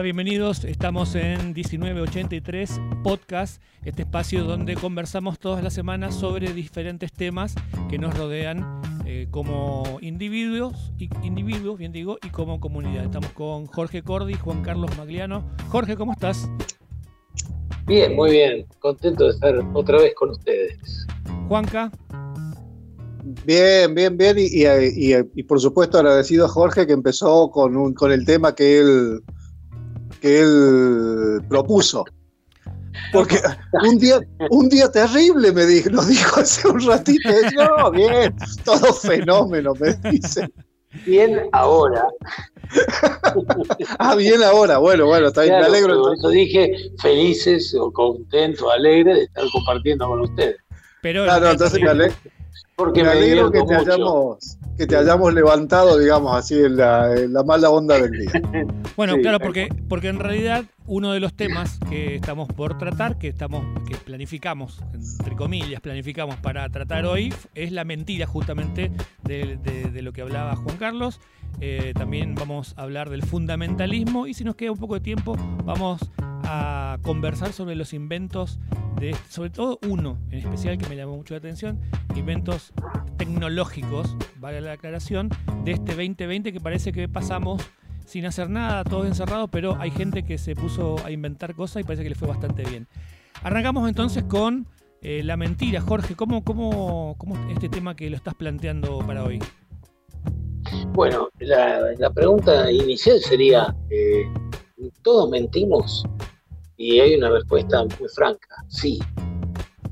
Hola, bienvenidos. Estamos en 1983 Podcast, este espacio donde conversamos todas las semanas sobre diferentes temas que nos rodean eh, como individuos, y, individuos, bien digo, y como comunidad. Estamos con Jorge Cordi, Juan Carlos Magliano. Jorge, ¿cómo estás? Bien, muy bien. Contento de estar otra vez con ustedes. Juanca. Bien, bien, bien. Y, por supuesto agradecido a Jorge que empezó con, un, con el tema que él, que él propuso. Porque un día, un día terrible me dijo, nos dijo hace un ratito. No, bien, todo fenómeno, me dice. Bien ahora. ah, bien ahora. Bueno, bueno, está bien, me alegro. Por eso dije felices o contentos, alegres de estar compartiendo con ustedes. Pero claro, entonces me alegro. Porque me, alegro que te, hayamos, que te hayamos levantado, digamos así, en la, mala onda del día. Bueno, claro, porque, porque en realidad uno de los temas que estamos por tratar, que estamos, que planificamos, entre comillas, planificamos para tratar hoy, es la mentira justamente de, lo que hablaba Juan Carlos. Eh, también vamos a hablar del fundamentalismo y si nos queda un poco de tiempo, vamos a conversar sobre los inventos de, sobre todo uno en especial que me llamó mucho la atención, inventos tecnológicos, vale la aclaración, de este 2020 que parece que pasamos sin hacer nada, todos encerrados, pero hay gente que se puso a inventar cosas y parece que le fue bastante bien. Arrancamos entonces con eh, la mentira. Jorge, ¿cómo, cómo, ¿cómo este tema que lo estás planteando para hoy? Bueno, la, pregunta inicial sería, eh, ¿todos mentimos? Y hay una respuesta muy franca, sí,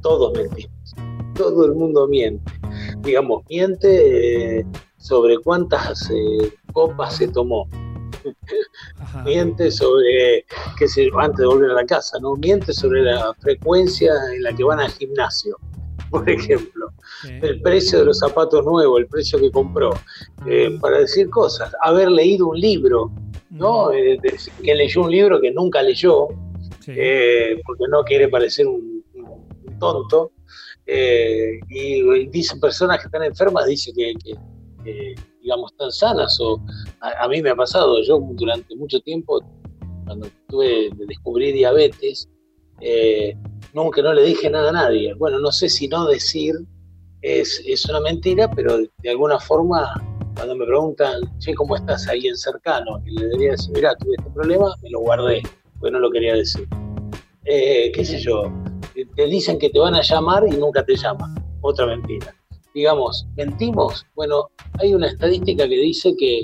todos mentimos, todo el mundo miente. Digamos, miente eh, sobre cuántas copas se tomó, miente sobre, qué sé antes de volver a la casa, ¿no? Miente sobre la frecuencia en la que van al gimnasio, por ejemplo. El precio de los zapatos nuevos, el precio que compró, eh, para decir cosas. Haber leído un libro, ¿no? Eh, que leyó un libro que nunca leyó, eh, porque no quiere parecer un, tonto. y, dicen personas que están enfermas, dice que digamos, tan sanas. O a, mí me ha pasado, yo durante mucho tiempo, cuando tuve, descubrí diabetes, eh, nunca no le dije nada a nadie. Bueno, no sé si no decir es, es una mentira, pero de, alguna forma, cuando me preguntan, che, ¿cómo estás ahí en cercano? Y le debería decir, mira, tuve este problema, me lo guardé, porque no lo quería decir. Eh, ¿Qué sé yo? Te dicen que te van a llamar y nunca te llaman. Otra mentira digamos, mentimos. Bueno, hay una estadística que dice que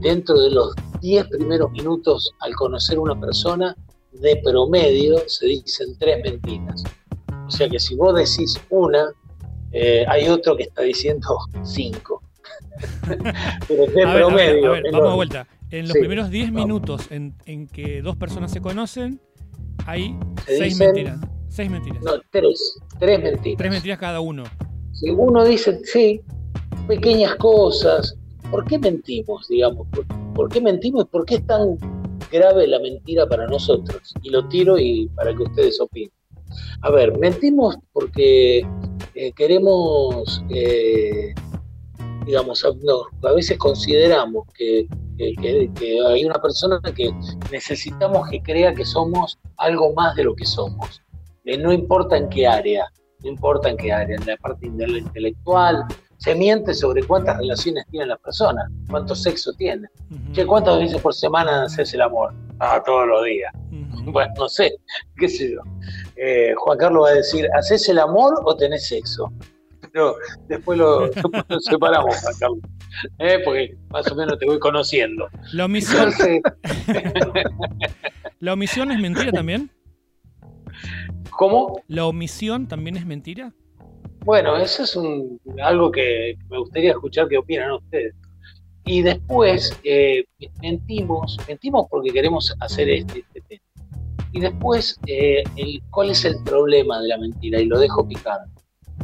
dentro de los 10 primeros minutos al conocer una persona, de promedio se dicen tres mentiras. O sea que si vos decís una, eh, hay otro que está diciendo cinco. Pero de promedio. vamos a vuelta. En los primeros 10 minutos en, que dos personas se conocen, hay seis mentiras. Seis mentiras. No, tres. Tres mentiras. Tres mentiras cada uno uno dice, sí, pequeñas cosas, ¿por qué mentimos, digamos? ¿Por, qué mentimos? ¿Por qué es tan grave la mentira para nosotros? Y lo tiro y para que ustedes opinen. A ver, mentimos porque eh, queremos, eh, digamos, a, veces consideramos que, hay una persona que necesitamos que crea que somos algo más de lo que somos. Eh, no importa en qué área, no importa en qué área, en la parte intelectual, se miente sobre cuántas relaciones tiene la persona, cuánto sexo tiene. ¿Cuántas veces por semana haces el amor? Ah, todos los días. Bueno, no sé, qué sé yo. Eh, Juan Carlos va a decir, ¿haces el amor o tenés sexo? Pero después lo, separamos, Juan Carlos. Eh, porque más o menos te voy conociendo. ¿La omisión, ¿La omisión es mentira también? ¿Cómo? ¿La omisión también es mentira? Bueno, eso es algo que me gustaría escuchar qué opinan ustedes. Y después eh, mentimos, mentimos porque queremos hacer este, este tema. Y después, eh, ¿cuál es el problema de la mentira? Y lo dejo picando.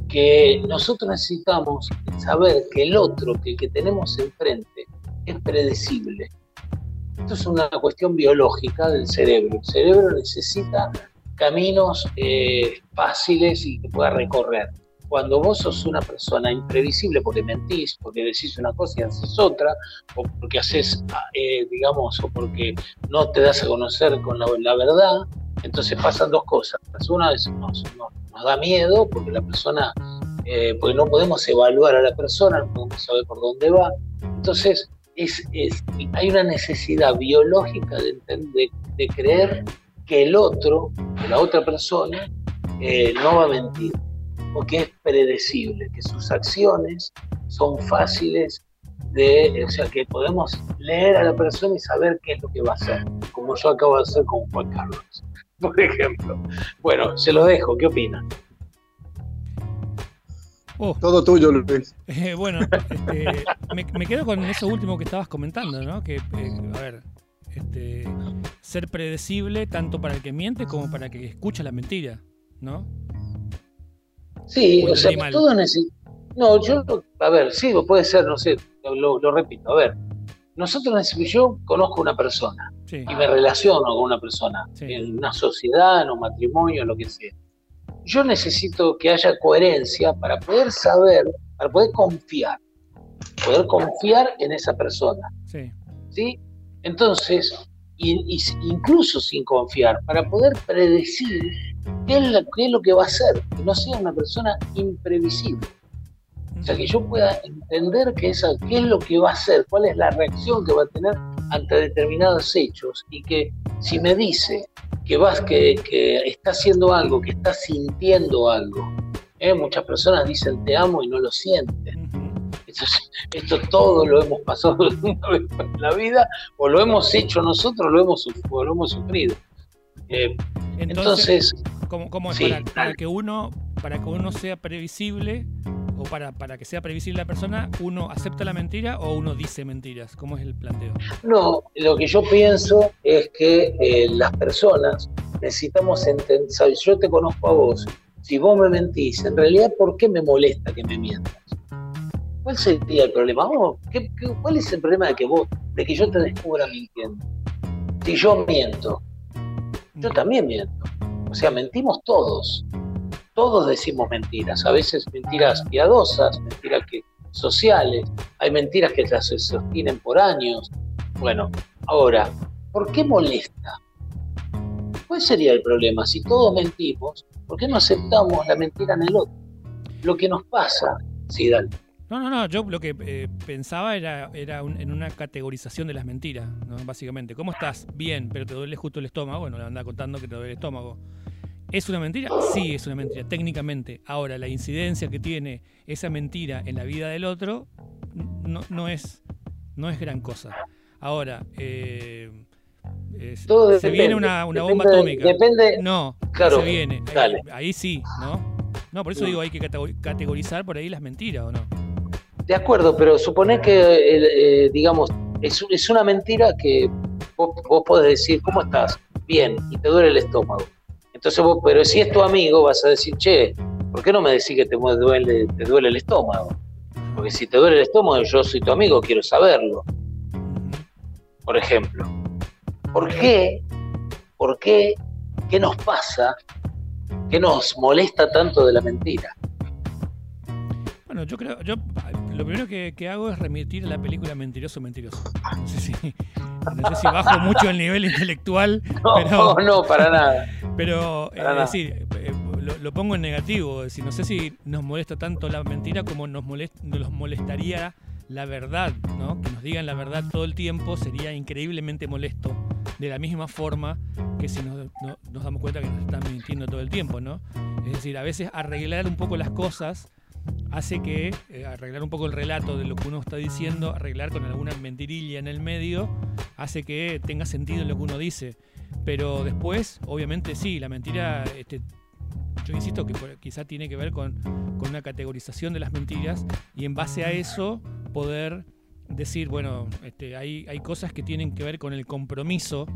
Que nosotros necesitamos saber que el otro, que el que tenemos enfrente, es predecible. Esto es una cuestión biológica del cerebro. El cerebro necesita caminos eh, fáciles y que pueda recorrer. Cuando vos sos una persona imprevisible porque mentís, porque decís una cosa y haces otra, o porque haces, eh, digamos, o porque no te das a conocer con la, verdad, entonces pasan dos cosas. Una vez nos, da miedo porque la persona, eh, porque no podemos evaluar a la persona, no podemos saber por dónde va. Entonces, es, hay una necesidad biológica de, de, de creer que el otro, que la otra persona, eh, no va a mentir, porque es predecible, que sus acciones son fáciles de, o sea, que podemos leer a la persona y saber qué es lo que va a hacer, como yo acabo de hacer con Juan Carlos, por ejemplo. Bueno, se lo dejo, ¿qué opina? Oh. Todo tuyo, Luis. Eh, bueno, este, me, quedo con eso último que estabas comentando, ¿no? Que, eh, a ver, este, ser predecible tanto para el que miente como para el que escucha la mentira, ¿no? Sí, o, sea, todo necesita. No, yo, a ver, sí, puede ser, no sé, lo, repito, a ver, nosotros, yo conozco una persona y me relaciono con una persona en una sociedad, en un matrimonio, en lo que sea. Yo necesito que haya coherencia para poder saber, para poder confiar, poder confiar en esa persona. Sí. ¿sí? Entonces, incluso sin confiar, para poder predecir qué es, lo, que va a hacer, que no sea una persona imprevisible. O sea, que yo pueda entender qué es lo que va a hacer, cuál es la reacción que va a tener ante determinados hechos y que si me dice que, vas, que, que está haciendo algo, que está sintiendo algo, ¿eh? muchas personas dicen te amo y no lo sienten. Esto, todo lo hemos pasado una vez en la vida, o lo hemos hecho nosotros, lo hemos, o lo hemos sufrido. Eh, entonces, ¿cómo, es para, que uno, para que uno sea previsible o para, para que sea previsible la persona, uno acepta la mentira o uno dice mentiras? ¿Cómo es el planteo? No, lo que yo pienso es que eh, las personas necesitamos entender, yo te conozco a vos, si vos me mentís, en realidad, ¿por qué me molesta que me mientas? ¿Cuál sería el problema? cuál es el problema de que vos, de que yo te descubra mintiendo? Si yo miento, yo también miento. O sea, mentimos todos. Todos decimos mentiras. A veces mentiras piadosas, mentiras que, sociales. Hay mentiras que ya se sostienen por años. Bueno, ahora, ¿por qué molesta? ¿Cuál sería el problema? Si todos mentimos, ¿por qué no aceptamos la mentira en el otro? Lo que nos pasa, sí, dale. No, no, no, yo lo que eh, pensaba era, era en una categorización de las mentiras, ¿no? básicamente. ¿Cómo estás? Bien, pero te duele justo el estómago. Bueno, le anda contando que te duele el estómago. ¿Es una mentira? Sí, es una mentira, técnicamente. Ahora, la incidencia que tiene esa mentira en la vida del otro no, no, es, no es gran cosa. Ahora, eh, se viene una, bomba atómica. Depende. No, claro, se viene. Ahí, ahí, sí, ¿no? No, por eso digo, hay que categorizar por ahí las mentiras, ¿o no? De acuerdo, pero suponé que, eh, digamos, es, una mentira que vos, podés decir, ¿cómo estás? Bien, y te duele el estómago. Entonces vos, pero si es tu amigo, vas a decir, che, ¿por qué no me decís que te duele, te duele el estómago? Porque si te duele el estómago, yo soy tu amigo, quiero saberlo. Por ejemplo. ¿Por qué? ¿Por qué? ¿Qué nos pasa? ¿Qué nos molesta tanto de la mentira? Bueno, yo creo, yo lo primero que, hago es remitir a la película Mentiroso, Mentiroso. No sé si, bajo mucho el nivel intelectual. No, pero, no, para nada. Pero, es eh, decir, eh, lo, pongo en negativo. Es decir, no sé si nos molesta tanto la mentira como nos, nos molestaría la verdad, ¿no? Que nos digan la verdad todo el tiempo sería increíblemente molesto. De la misma forma que si nos, nos damos cuenta que nos están mintiendo todo el tiempo, ¿no? Es decir, a veces arreglar un poco las cosas hace que eh, arreglar un poco el relato de lo que uno está diciendo, arreglar con alguna mentirilla en el medio, hace que tenga sentido lo que uno dice. Pero después, obviamente sí, la mentira, este, yo insisto que quizá tiene que ver con, una categorización de las mentiras y en base a eso poder decir, bueno, este, hay, hay cosas que tienen que ver con el compromiso.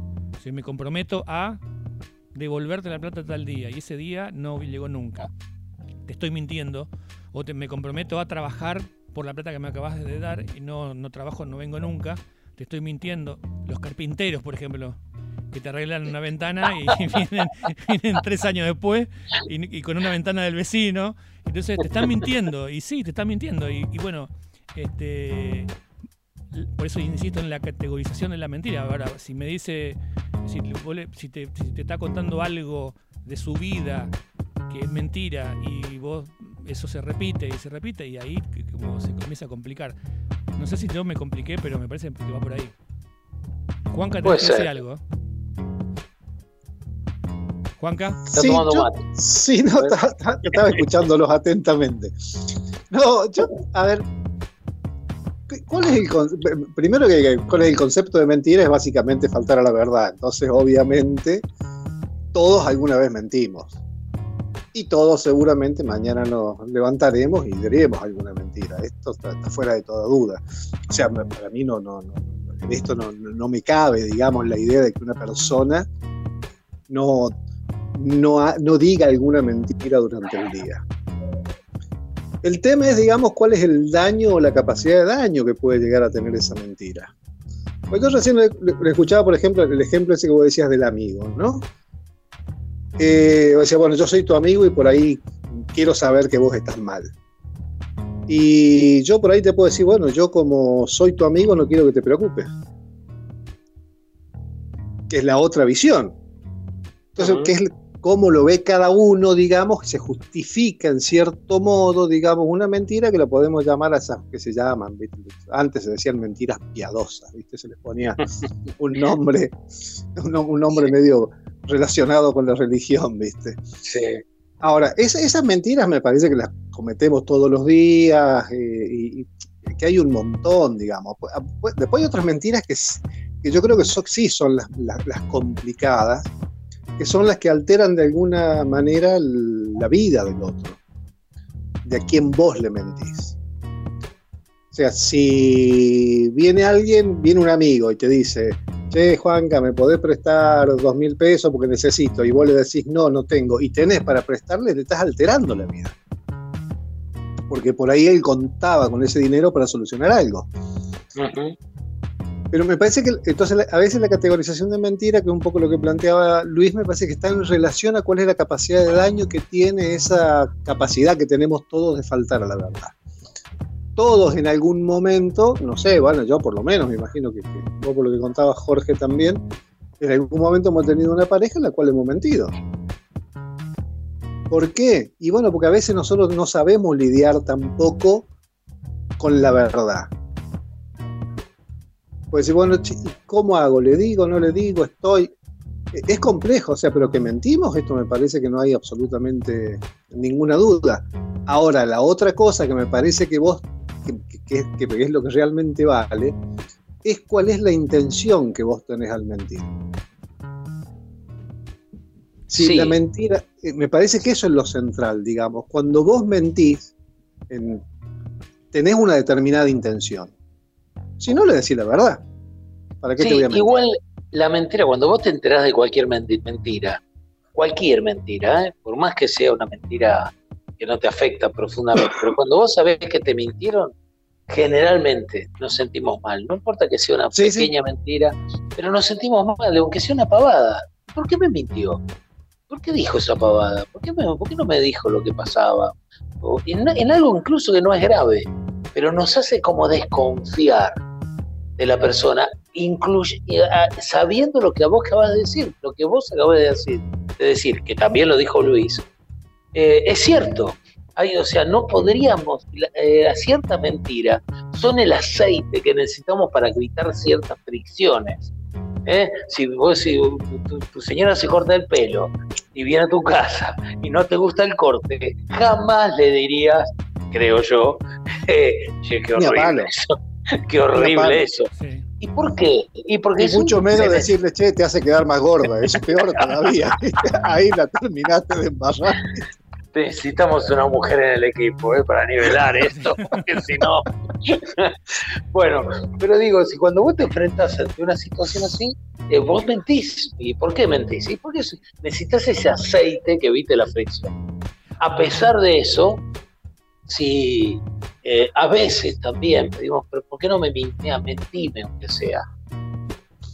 Si me comprometo a devolverte la plata tal día y ese día no llegó nunca. Te estoy mintiendo o te, me comprometo a trabajar por la plata que me acabas de dar y no, no trabajo, no vengo nunca, te estoy mintiendo. Los carpinteros, por ejemplo, que te arreglan una ventana y vienen, tres años después y, con una ventana del vecino. Entonces te están mintiendo, y sí, te están mintiendo. Y, bueno, este, por eso insisto en la categorización de la mentira. Ahora, si me dice, si, te, está contando algo de su vida que es mentira y vos eso se repite y se repite y ahí como se comienza a complicar. No sé si yo me compliqué, pero me parece que va por ahí. Juanca, te dice algo. Juanca. Sí, yo, sí no, estaba, escuchándolos atentamente. No, yo, a ver, ¿cuál es el primero que cuál es el concepto de mentira? Es básicamente faltar a la verdad. Entonces, obviamente, todos alguna vez mentimos. Y todos seguramente mañana nos levantaremos y diremos alguna mentira. Esto está, fuera de toda duda. O sea, para mí no, no, no esto no, no, me cabe, digamos, la idea de que una persona no, no, no diga alguna mentira durante el día. El tema es, digamos, cuál es el daño o la capacidad de daño que puede llegar a tener esa mentira. Pues yo recién le, escuchaba, por ejemplo, el ejemplo ese que vos decías del amigo, ¿no? Eh, decía, bueno, yo soy tu amigo y por ahí quiero saber que vos estás mal. Y yo por ahí te puedo decir, bueno, yo como soy tu amigo no quiero que te preocupes. Que es la otra visión. Entonces, ¿qué es cómo lo ve cada uno, digamos, se justifica en cierto modo, digamos, una mentira que la podemos llamar a esas que se llaman, antes se decían mentiras piadosas, ¿viste? Se les ponía un nombre, un, nombre medio relacionado con la religión, ¿viste? Sí. Ahora, esas mentiras me parece que las cometemos todos los días eh, y, que hay un montón, digamos. Ah, pues, después hay otras mentiras que, que yo creo que sí son las, complicadas, que son las que alteran de alguna manera la vida del otro, de a quien vos le mentís. O sea, si viene alguien, viene un amigo y te dice, che, Juanca, ¿me podés prestar dos mil pesos porque necesito? Y vos le decís, no, no tengo, y tenés para prestarle, te estás alterando la vida. Porque por ahí él contaba con ese dinero para solucionar algo. Pero me parece que entonces a veces la categorización de mentira, que es un poco lo que planteaba Luis, me parece que está en relación a cuál es la capacidad de daño que tiene esa capacidad que tenemos todos de faltar a la verdad todos en algún momento, no sé, bueno, yo por lo menos me imagino que, que por lo que contaba Jorge también, en algún momento hemos tenido una pareja en la cual hemos mentido. ¿Por qué? Y bueno, porque a veces nosotros no sabemos lidiar tampoco con la verdad. Pues decir, bueno, ¿cómo hago? ¿Le digo? ¿No le digo? ¿Estoy? Es complejo, o sea, pero que mentimos, esto me parece que no hay absolutamente ninguna duda. Ahora, la otra cosa que me parece que vos que, es lo que realmente vale, es cuál es la intención que vos tenés al mentir. Si la mentira, eh, me parece que eso es lo central, digamos. Cuando vos mentís, tenés una determinada intención. Si no, le decís la verdad. ¿Para qué te voy a mentir? Igual la mentira, cuando vos te enterás de cualquier mentira, cualquier mentira, ¿eh? por más que sea una mentira que no te afecta profundamente, pero cuando vos sabés que te mintieron, generalmente nos sentimos mal. No importa que sea una pequeña mentira, pero nos sentimos mal, aunque sea una pavada. ¿Por qué me mintió? ¿Por qué dijo esa pavada? ¿Por qué, no me dijo lo que pasaba? en, algo incluso que no es grave, pero nos hace como desconfiar de la persona, incluye, sabiendo lo que vos acabas de decir, lo que vos acabas de decir, de decir que también lo dijo Luis, eh, es cierto, o sea, no podríamos, eh, a cierta mentira, son el aceite que necesitamos para evitar ciertas fricciones. ¿eh? Si, vos, si tu, señora se corta el pelo y viene a tu casa y no te gusta el corte, jamás le dirías, creo yo, eh, qué horrible eso. Qué horrible eso. ¿Y por qué? Y, porque mucho menos decirle, che, te hace quedar más gorda, es peor todavía. Ahí la terminaste de embarrar necesitamos una mujer en el equipo ¿eh? para nivelar esto, porque si no. bueno, pero digo, si cuando vos te enfrentas ante una situación así, eh, vos mentís. ¿Y por qué mentís? ¿Y porque necesitas ese aceite que evite la fricción. A pesar de eso, si eh, a veces también pedimos, pero ¿por qué no me mentime, aunque sea?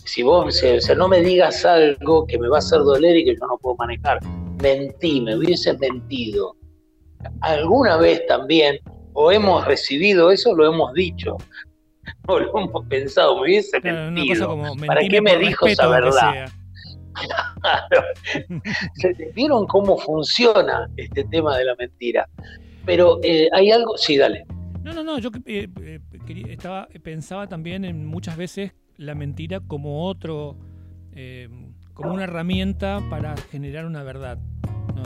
si vos, o sea, no me digas algo que me va a hacer doler y que yo no puedo manejar. Mentí, me hubieses mentido. Alguna vez también, o hemos recibido eso, lo hemos dicho, o lo hemos pensado, me hubiese mentido. ¿Para qué me dijo esa verdad? Claro. ¿Vieron cómo funciona este tema de la mentira? Pero eh, hay algo, sí, dale. No, no, no, yo eh, eh, estaba, pensaba también en muchas veces la mentira como otro, como una herramienta para generar una verdad. ¿no?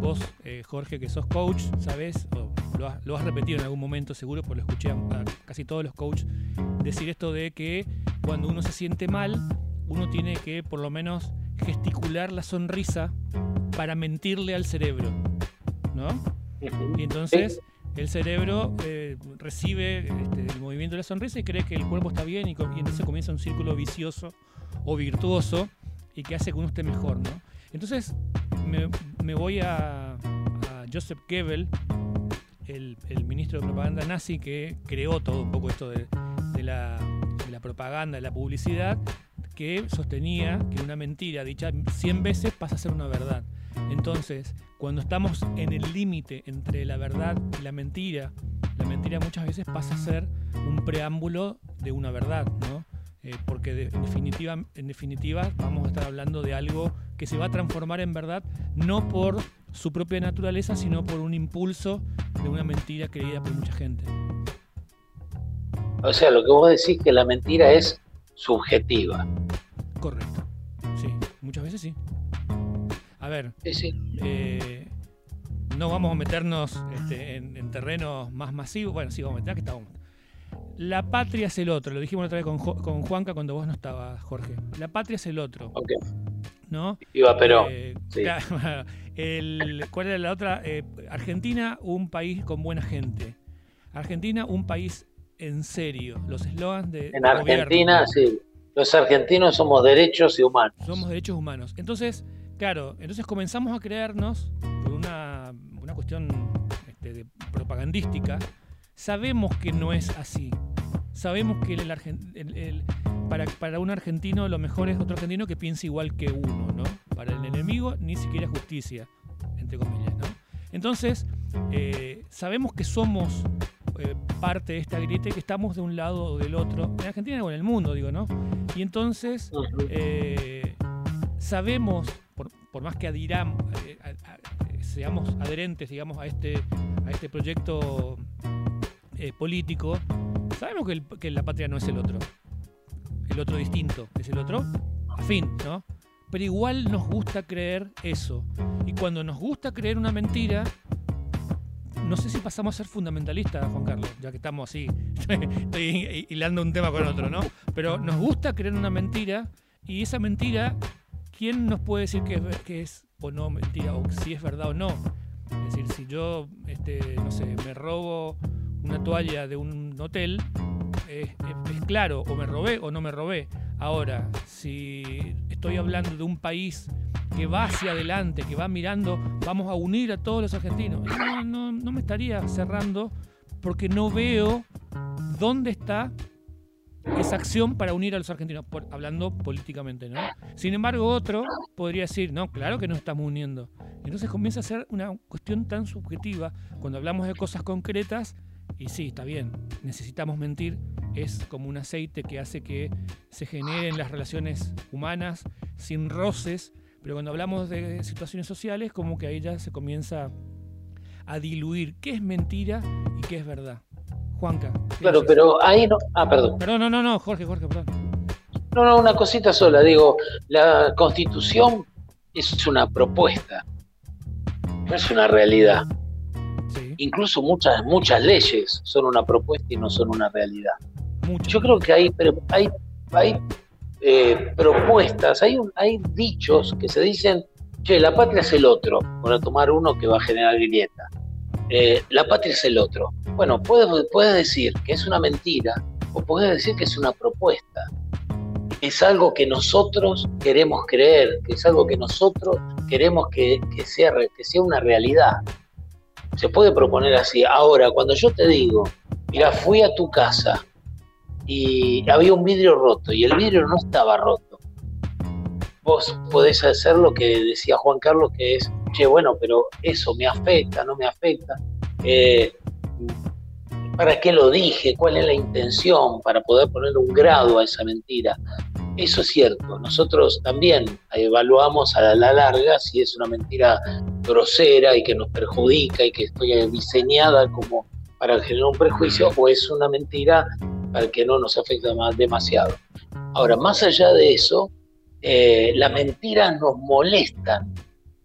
vos, Jorge, que sos coach, sabés, lo, has, lo, has, repetido en algún momento seguro, porque lo escuché a, casi todos los coaches decir esto de que cuando uno se siente mal, uno tiene que por lo menos gesticular la sonrisa para mentirle al cerebro, ¿no? Y entonces el cerebro eh, recibe este, el movimiento de la sonrisa y cree que el cuerpo está bien y, entonces comienza un círculo vicioso o virtuoso y que hace que uno esté mejor, ¿no? Entonces me, voy a, Joseph Goebbels, el, ministro de propaganda nazi que creó todo un poco esto de, la, de la propaganda, de la publicidad, que sostenía que una mentira dicha 100 veces pasa a ser una verdad. Entonces, cuando estamos en el límite entre la verdad y la mentira, la mentira muchas veces pasa a ser un preámbulo de una verdad, ¿no? Eh, porque en, definitiva, en definitiva vamos a estar hablando de algo que se va a transformar en verdad, no por su propia naturaleza, sino por un impulso de una mentira creída por mucha gente. O sea, lo que vos decís que la mentira es subjetiva. Correcto. Sí, muchas veces sí. A ver, eh, no vamos a meternos este, en, terrenos más masivos. Bueno, sí, vamos a meter que estamos. La patria es el otro, lo dijimos otra vez con, con Juanca cuando vos no estabas, Jorge. La patria es el otro. Ok. ¿No? Iba, pero. Eh, ¿Cuál era la otra? Eh, Argentina, un país con buena gente. Argentina, un país en serio. Los eslogans de. En Argentina, sí. Los argentinos somos derechos y humanos. Somos derechos humanos. Entonces, claro, entonces comenzamos a creernos, por una, cuestión este, propagandística, sabemos que no es así. Sabemos que el, para, para, un argentino lo mejor es otro argentino que piense igual que uno, ¿no? Para el enemigo ni siquiera justicia, entre comillas, ¿no? Entonces, eh, sabemos que somos eh, parte de esta grieta y que estamos de un lado o del otro, en Argentina o en el mundo, digo, ¿no? Y entonces eh, sabemos, por, más que adiramos, seamos adherentes, digamos, a este, a este proyecto político, sabemos que, que la patria no es el otro, el otro distinto, es el otro afín, ¿no? Pero igual nos gusta creer eso. Y cuando nos gusta creer una mentira, no sé si pasamos a ser fundamentalistas, Juan Carlos, ya que estamos así, estoy hilando un tema con otro, ¿no? Pero nos gusta creer una mentira y esa mentira, ¿quién nos puede decir que es, o no mentira, o si es verdad o no? Es decir, si yo, este, no sé, me robo una toalla de un hotel, es, claro, o me robé o no me robé. Ahora, si estoy hablando de un país que va hacia adelante, que va mirando, vamos a unir a todos los argentinos. No, no, me estaría cerrando porque no veo dónde está esa acción para unir a los argentinos, hablando políticamente, ¿no? Sin embargo, otro podría decir, no, claro que no estamos uniendo. Entonces comienza a ser una cuestión tan subjetiva cuando hablamos de cosas concretas y sí, está bien, necesitamos mentir, es como un aceite que hace que se generen las relaciones humanas sin roces, pero cuando hablamos de situaciones sociales, como que ahí ya se comienza a diluir qué es mentira y qué es verdad. Juanca. Claro, pero ahí no. Ah, perdón. Perdón, no, no, no, Jorge, Jorge, perdón. No, no, una cosita sola. Digo, la constitución es una propuesta, no es una realidad. Incluso muchas, muchas leyes son una propuesta y no son una realidad. Yo creo que hay, hay, hay eh, propuestas, hay, hay dichos que se dicen, che, la patria es el otro, para tomar uno que va a generar grieta. Eh, la patria es el otro. Bueno, puedes puede decir que es una mentira o puedes decir que es una propuesta. Es algo que nosotros queremos creer, que es algo que nosotros queremos que, que, sea, que sea una realidad. Se puede proponer así. Ahora, cuando yo te digo, mira, fui a tu casa y había un vidrio roto y el vidrio no estaba roto. Vos podés hacer lo que decía Juan Carlos, que es, che, bueno, pero eso me afecta, no me afecta. Eh, ¿Para qué lo dije? ¿Cuál es la intención para poder poner un grado a esa mentira? Eso es cierto. Nosotros también evaluamos a la larga si es una mentira grosera y que nos perjudica y que estoy diseñada como para generar un prejuicio o es una mentira para que no nos afecta demasiado. Ahora, más allá de eso, eh, las mentiras nos molestan.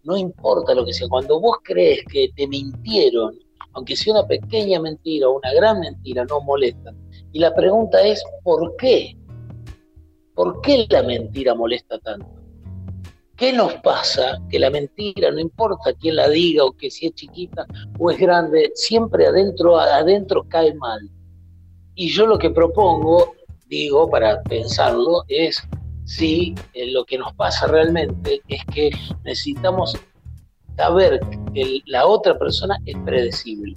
No importa lo que sea. Cuando vos crees que te mintieron, aunque sea una pequeña mentira o una gran mentira, no molestan. Y la pregunta es, ¿por qué? ¿Por qué la mentira molesta tanto? ¿Qué nos pasa? Que la mentira, no importa quién la diga o que si es chiquita o es grande, siempre adentro, adentro cae mal. Y yo lo que propongo, digo, para pensarlo, es si eh, lo que nos pasa realmente es que necesitamos saber que la otra persona es predecible.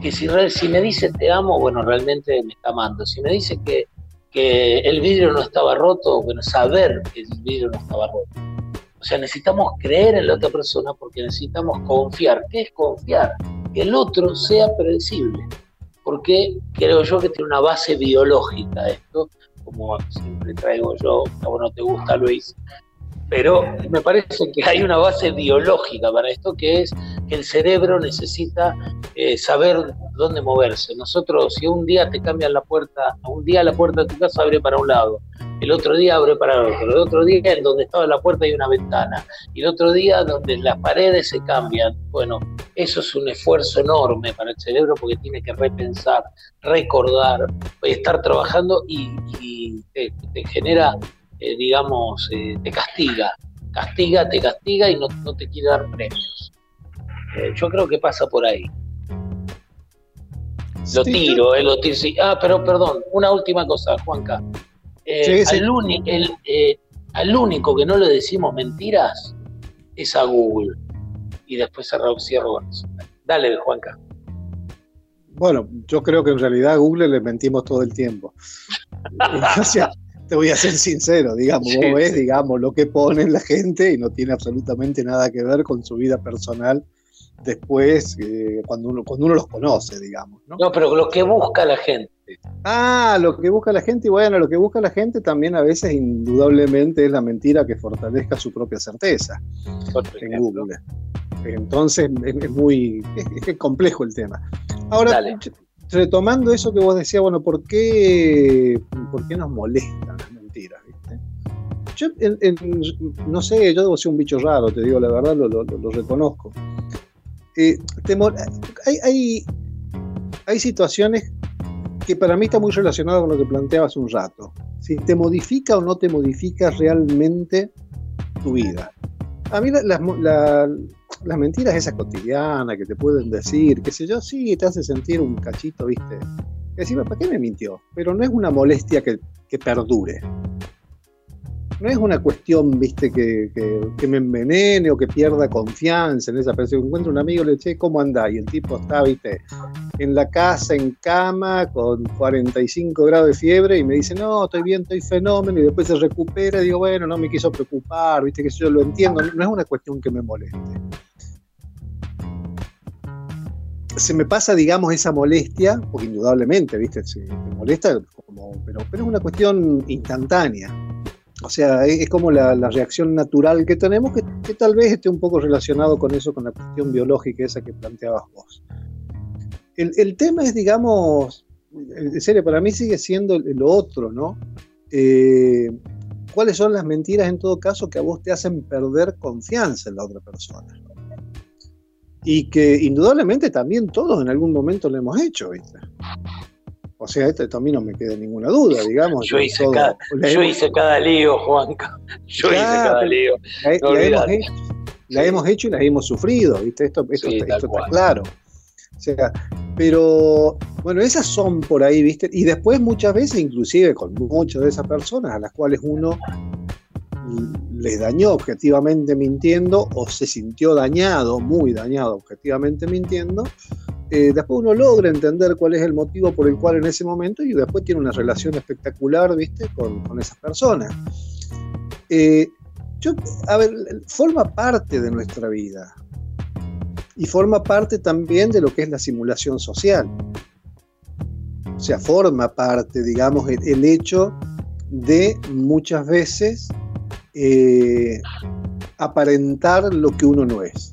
Que si, si me dice te amo, bueno, realmente me está amando. Si me dice que, que el vidrio no estaba roto, bueno, saber que el vidrio no estaba roto. O sea, necesitamos creer en la otra persona porque necesitamos confiar. ¿Qué es confiar? Que el otro sea predecible. Porque creo yo que tiene una base biológica esto, como siempre traigo yo, vos no te gusta Luis, pero me parece que hay una base biológica para esto, que es que el cerebro necesita eh, saber dónde moverse. Nosotros, si un día te cambian la puerta, un día la puerta de tu casa abre para un lado, el otro día abre para el otro, el otro día en donde estaba la puerta hay una ventana, y el otro día donde las paredes se cambian. Bueno, eso es un esfuerzo enorme para el cerebro porque tiene que repensar, recordar, estar trabajando y, te genera eh, digamos, eh, te castiga, castiga, te castiga y no, te quiere dar premios. Eh, yo creo que pasa por ahí. Lo tiro, eh, lo tiro. Sí. Ah, pero perdón, una última cosa, Juanca. Al, al único que no le decimos mentiras es a Google. Y después cerró, cierro con eso. Dale, Juanca. Bueno, yo creo que en realidad a Google le mentimos todo el tiempo. o sea, te voy a ser sincero, digamos, vos ves, digamos, lo que pone la gente y no tiene absolutamente nada que ver con su vida personal después, eh, cuando, uno, cuando uno los conoce, digamos. ¿no? no, pero lo que busca la gente. Ah, lo que busca la gente, y bueno, lo que busca la gente también a veces indudablemente es la mentira que fortalezca su propia certeza en Google. Entonces es, muy es, complejo el tema. Ahora, retomando eso que vos decías, bueno, ¿por qué, ¿por qué nos molestan las mentiras? Yo, no sé, yo debo ser un bicho raro, te digo la verdad, lo, reconozco. Eh, hay, hay, hay, situaciones que para mí está muy relacionado con lo que planteabas un rato. Si te modifica o no te modifica realmente tu vida. A mí la, las mentiras esas cotidianas que te pueden decir, qué sé yo, sí, te hace sentir un cachito, ¿viste? Decime, ¿para qué me mintió? Pero no es una molestia que, que perdure no es una cuestión, viste, que, me envenene o que pierda confianza en esa persona. Encuentro un amigo, le dice, ¿cómo anda? Y el tipo está, viste, en la casa, en cama, con 45 grados de fiebre, y me dice, no, estoy bien, estoy fenómeno, y después se recupera, y digo, bueno, no me quiso preocupar, viste, que yo lo entiendo, no es una cuestión que me moleste. Se me pasa, digamos, esa molestia, porque indudablemente, viste, se me molesta, pero, pero es una cuestión instantánea o sea, es, como la, reacción natural que tenemos, que, tal vez esté un poco relacionado con eso, con la cuestión biológica esa que planteabas vos. El, tema es, digamos, en serio, para mí sigue siendo lo otro, ¿no? Eh, ¿Cuáles son las mentiras en todo caso que a vos te hacen perder confianza en la otra persona? Y que indudablemente también todos en algún momento lo hemos hecho, ¿viste? O sea, esto, a mí no me queda ninguna duda, digamos. Yo, hice, cada, yo hice, cada, lío, Juanca. Yo hice cada lío. La, hemos hecho, y la hemos sufrido, ¿viste? Esto, esto, está, claro. O sea, pero bueno, esas son por ahí, ¿viste? Y después muchas veces, inclusive con muchas de esas personas a las cuales uno les dañó objetivamente mintiendo o se sintió dañado, muy dañado objetivamente mintiendo, eh, después uno logra entender cuál es el motivo por el cual en ese momento y después tiene una relación espectacular, ¿viste? Con, esas personas. Eh, yo, a ver, forma parte de nuestra vida y forma parte también de lo que es la simulación social. O sea, forma parte, digamos, el, hecho de muchas veces eh, aparentar lo que uno no es.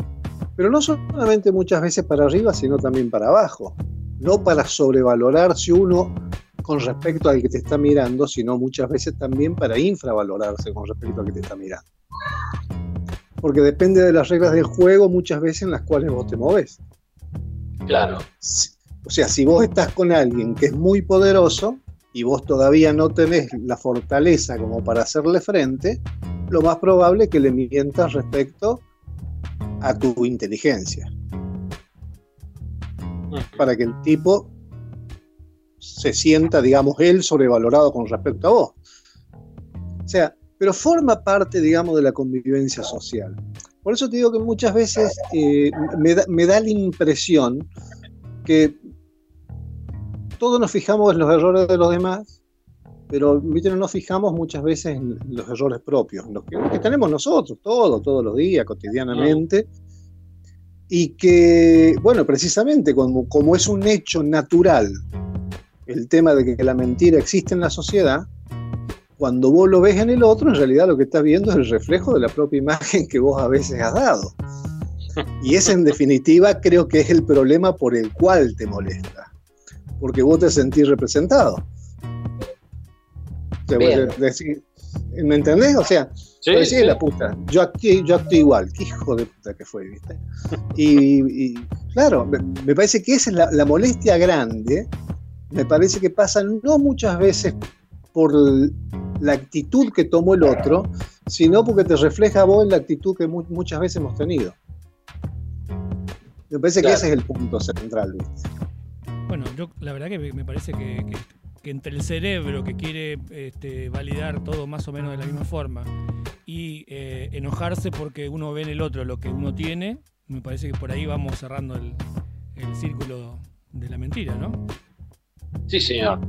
Pero no solamente muchas veces para arriba, sino también para abajo. No para sobrevalorarse uno con respecto al que te está mirando, sino muchas veces también para infravalorarse con respecto al que te está mirando. Porque depende de las reglas del juego muchas veces en las cuales vos te moves. Claro. O sea, si vos estás con alguien que es muy poderoso y vos todavía no tenés la fortaleza como para hacerle frente, lo más probable es que le mientas respecto a tu inteligencia. Para que el tipo se sienta, digamos, él sobrevalorado con respecto a vos. O sea, pero forma parte, digamos, de la convivencia social. Por eso te digo que muchas veces eh, me, da, la impresión que todos nos fijamos en los errores de los demás, pero no nos fijamos muchas veces en los errores propios, los que, que tenemos nosotros, todos, todos los días, cotidianamente, y que, bueno, precisamente como, como es un hecho natural el tema de que la mentira existe en la sociedad, cuando vos lo ves en el otro, en realidad lo que estás viendo es el reflejo de la propia imagen que vos a veces has dado. Y ese en definitiva creo que es el problema por el cual te molesta, porque vos te sentís representado. ¿Me entendés? O sea, sí, la puta, yo actué, yo igual, qué hijo de puta que fue, ¿viste? Y, claro, me, parece que esa es la molestia grande me parece que pasa no muchas veces por la actitud que tomó el otro, sino porque te refleja a vos en la actitud que muchas veces hemos tenido. Me parece que ese es el punto central. Bueno, yo la verdad que me parece que, entre el cerebro que quiere este, validar todo más o menos de la misma forma y eh, enojarse porque uno ve en el otro lo que uno tiene, me parece que por ahí vamos cerrando el, el círculo de la mentira, ¿no? Sí, señor.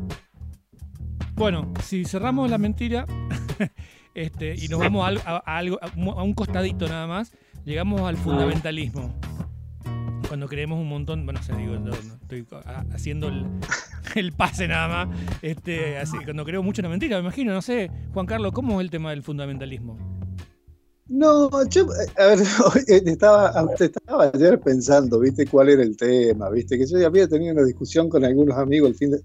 Bueno, si cerramos la mentira este, y nos vamos a, algo, a, un costadito nada más, llegamos al fundamentalismo. Cuando creemos un montón, bueno, se digo, estoy haciendo el, pase nada más. Este, así, cuando creo mucho en la mentira, me imagino, no sé, Juan Carlos, ¿cómo es el tema del fundamentalismo? No, yo, a ver, estaba, estaba ayer pensando, ¿viste? ¿Cuál era el tema? ¿Viste? Que yo había tenido una discusión con algunos amigos el fin de.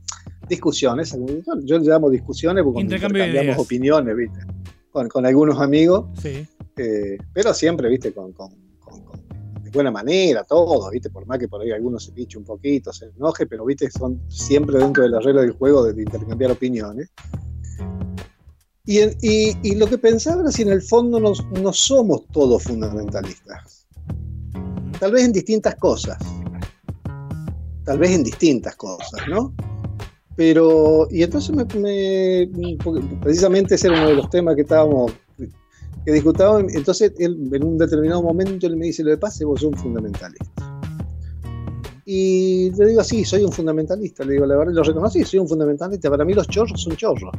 Discusiones, yo, le llamo discusiones porque intercambiamos opiniones, ¿viste? Con, algunos amigos. Sí. Eh, pero siempre, ¿viste? Con, de buena manera, todo, ¿viste? Por más que por ahí algunos se piche un poquito, se enoje, pero, ¿viste? Son siempre dentro de la regla del juego de intercambiar opiniones. Y, lo que pensaba era si en el fondo no, somos todos fundamentalistas. Tal vez en distintas cosas. Tal vez en distintas cosas, ¿no? Pero, y entonces me, precisamente ese era uno de los temas que estábamos, que discutábamos, entonces él en un determinado momento él me dice, lo de pase, vos sos un fundamentalista. Y le digo, sí, soy un fundamentalista, le digo, la verdad, lo reconocí, soy un fundamentalista, para mí los chorros son chorros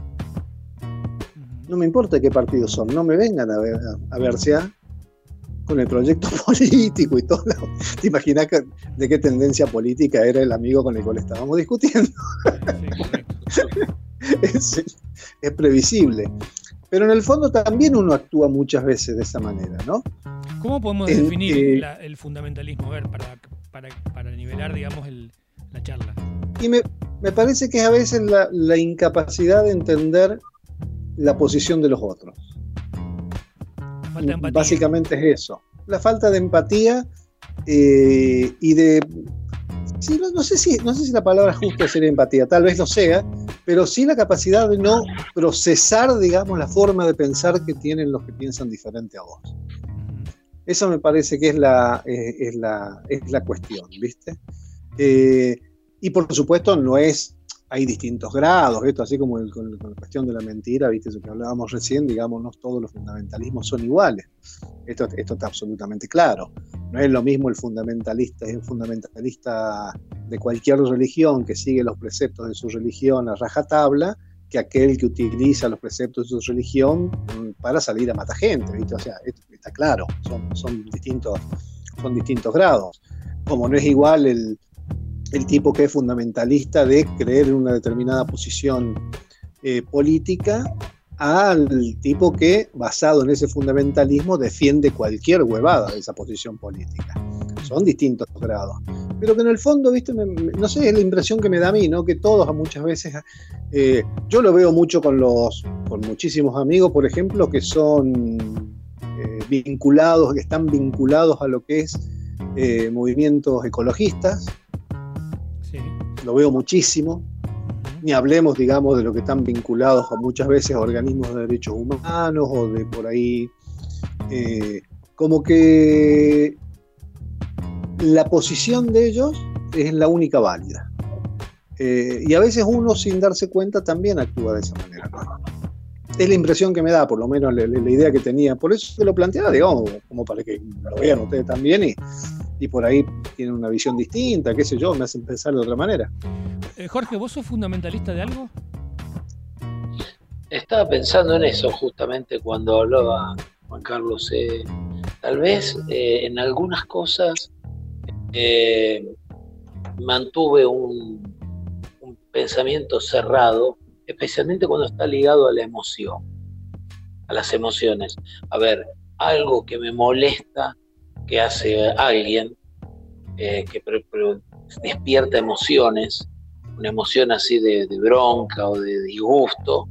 no me importa qué partidos son, no me vengan a, ver, a, verse con el proyecto político y todo. ¿Te imaginas de qué tendencia política era el amigo con el cual estábamos discutiendo? es, previsible. Pero en el fondo también uno actúa muchas veces de esa manera, ¿no? ¿Cómo podemos definir eh, el fundamentalismo? A ver, para, nivelar, digamos, la charla. Y me, parece que es a veces la, la incapacidad de entender la posición de los otros. Básicamente es eso. La falta de empatía eh, y de... no, sé si, no sé si la palabra justa es ser empatía, tal vez lo sea, pero sí la capacidad de no procesar, digamos, la forma de pensar que tienen los que piensan diferente a vos. Eso me parece que es la, eh, es la, es la cuestión, ¿viste? Eh, y por supuesto no es hay distintos grados, esto así como con, la cuestión de la mentira, viste, eso que hablábamos recién, digamos, no todos los fundamentalismos son iguales. Esto, esto está absolutamente claro. No es lo mismo el fundamentalista, es un fundamentalista de cualquier religión que sigue los preceptos de su religión a rajatabla, que aquel que utiliza los preceptos de su religión para salir a matar gente, ¿viste? O sea, esto está claro, son, son, distintos, son distintos grados. Como no es igual el, el tipo que es fundamentalista de creer en una determinada posición eh, política al tipo que, basado en ese fundamentalismo, defiende cualquier huevada de esa posición política. Son distintos grados. Pero que en el fondo, viste, no sé, es la impresión que me da a mí, ¿no? Que todos muchas veces, eh, yo lo veo mucho con los, con muchísimos amigos, por ejemplo, que son eh, vinculados, que están vinculados a lo que es movimientos ecologistas, lo veo muchísimo. Ni hablemos, digamos, de lo que están vinculados a muchas veces a organismos de derechos humanos o de por ahí. Eh, como que la posición de ellos es la única válida. Eh, y a veces uno sin darse cuenta también actúa de esa manera. Es la impresión que me da, por lo menos la, idea que tenía. Por eso se lo planteaba, digamos, como para que lo vean ustedes también y, y por ahí tienen una visión distinta, qué sé yo, me hacen pensar de otra manera. Eh, Jorge, ¿vos sos fundamentalista de algo? Estaba pensando en eso justamente cuando hablaba Juan Carlos. Eh, tal vez eh, en algunas cosas mantuve un, un pensamiento cerrado, especialmente cuando está ligado a la emoción, a las emociones. A ver, algo que me molesta que hace alguien eh, que despierta emociones, una emoción así de, bronca o de disgusto,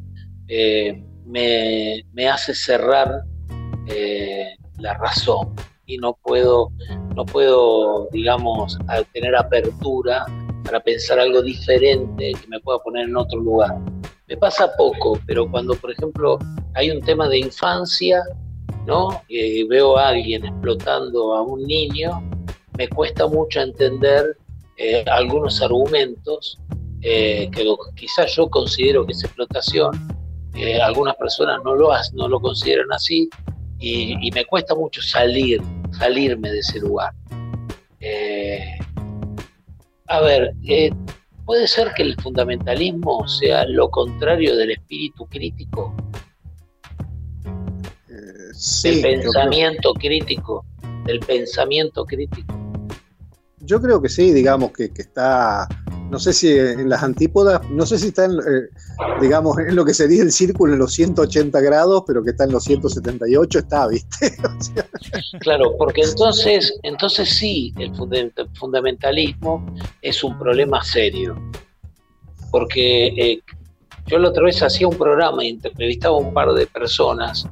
eh, me, hace cerrar eh, la razón y no puedo, no puedo, digamos, tener apertura para pensar algo diferente que me pueda poner en otro lugar. Me pasa poco, pero cuando, por ejemplo, hay un tema de infancia, ¿no? veo a alguien explotando a un niño, me cuesta mucho entender eh, algunos argumentos eh, que quizás yo considero que es explotación, eh, algunas personas no lo, no lo consideran así y, me cuesta mucho salir, salirme de ese lugar. a ver, ¿puede ser que el fundamentalismo sea lo contrario del espíritu crítico? El pensamiento crítico, del pensamiento crítico. Yo creo que sí, digamos que, está, no sé si en las antípodas, no sé si está en, eh, digamos, en lo que sería el círculo en los 180 grados, pero que está en los 178, está, ¿viste? claro, porque entonces, entonces sí, el fundamentalismo es un problema serio. Porque eh, yo la otra vez hacía un programa y entrevistaba a un par de personas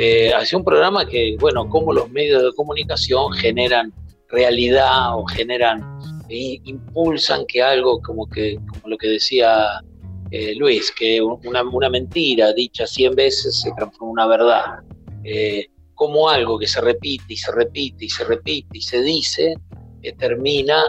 eh, hacía un programa que, bueno, cómo los medios de comunicación generan realidad o generan, impulsan que algo como que, como lo que decía eh, Luis, que una, una, mentira dicha 100 veces se transforma en una verdad. Eh, como algo que se repite y se repite y se repite y se dice, termina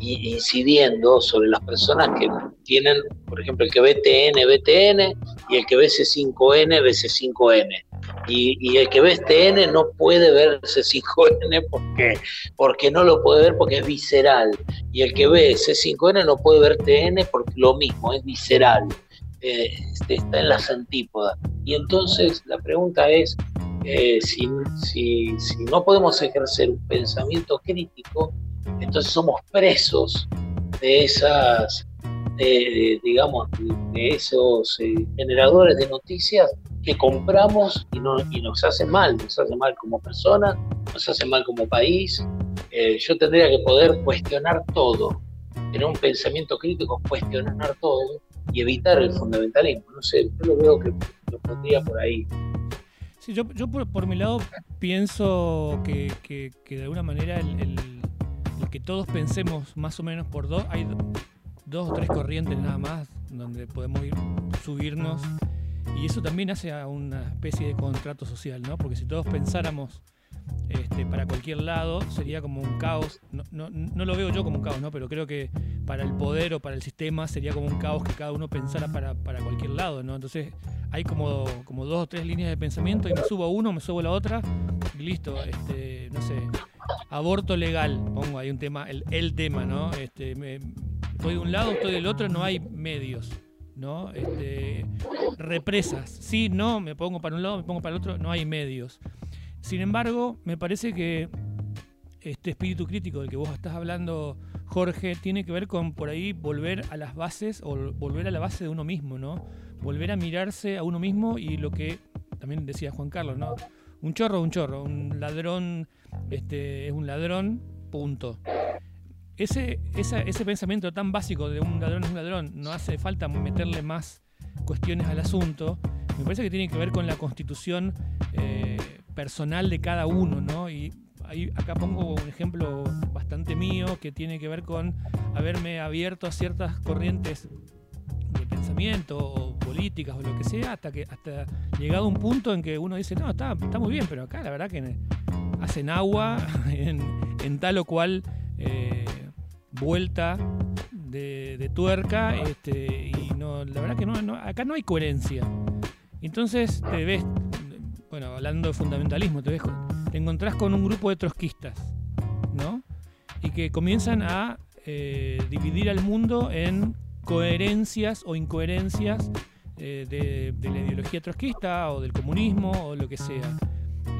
incidiendo sobre las personas que tienen, por ejemplo, el que ve TN, ve TN, y el que ve C5N, ve C5N. Y, el que ve TN no puede ver C5N porque, porque no lo puede ver porque es visceral. Y el que ve C5N no puede ver TN porque lo mismo, es visceral. Eh, este, está en las antípodas. Y entonces la pregunta es, eh, si, si, si no podemos ejercer un pensamiento crítico, entonces somos presos de esas, digamos, de esos eh, generadores de noticias que compramos y, no, y nos hace mal, nos hace mal como persona, nos hace mal como país. Eh, yo tendría que poder cuestionar todo, tener un pensamiento crítico, cuestionar todo y evitar el fundamentalismo. No sé, yo lo veo que lo pondría por ahí. Sí, yo, yo por, mi lado pienso que, que, de alguna manera el que todos pensemos más o menos por dos, hay dos o tres corrientes nada más donde podemos ir, subirnos y eso también hace a una especie de contrato social, ¿no? Porque si todos pensáramos este, para cualquier lado sería como un caos. No, no, no, lo veo yo como un caos, ¿no? pero creo que para el poder o para el sistema sería como un caos que cada uno pensara para, para cualquier lado. ¿no? Entonces hay como, como dos o tres líneas de pensamiento y me subo a uno, me subo a la otra y listo. Este, no sé, aborto legal, pongo ahí un tema, el, el tema, ¿no? Este, estoy de un lado, estoy del otro, no hay medios. ¿no? Este, represas, sí, no, me pongo para un lado, me pongo para el otro, no hay medios. Sin embargo, me parece que este espíritu crítico del que vos estás hablando, Jorge, tiene que ver con por ahí volver a las bases o volver a la base de uno mismo, ¿no? Volver a mirarse a uno mismo y lo que también decía Juan Carlos, ¿no? Un chorro, un chorro, un ladrón este, es un ladrón, punto. Ese, ese pensamiento tan básico de un ladrón es un ladrón, no hace falta meterle más cuestiones al asunto, me parece que tiene que ver con la constitución eh, personal de cada uno, ¿no? Y acá pongo un ejemplo bastante mío que tiene que ver con haberme abierto a ciertas corrientes de pensamiento o políticas o lo que sea, hasta que hasta llegado un punto en que uno dice, no, está, está muy bien, pero acá la verdad que hacen agua en, tal o cual eh, vuelta de, tuerca, este, y no, la verdad que no, acá no hay coherencia. Entonces te ves bueno, hablando de fundamentalismo, te, ves, te encontrás con un grupo de trotskistas, ¿no? Y que comienzan a eh, dividir al mundo en coherencias o incoherencias eh, de, la ideología trotskista o del comunismo o lo que sea.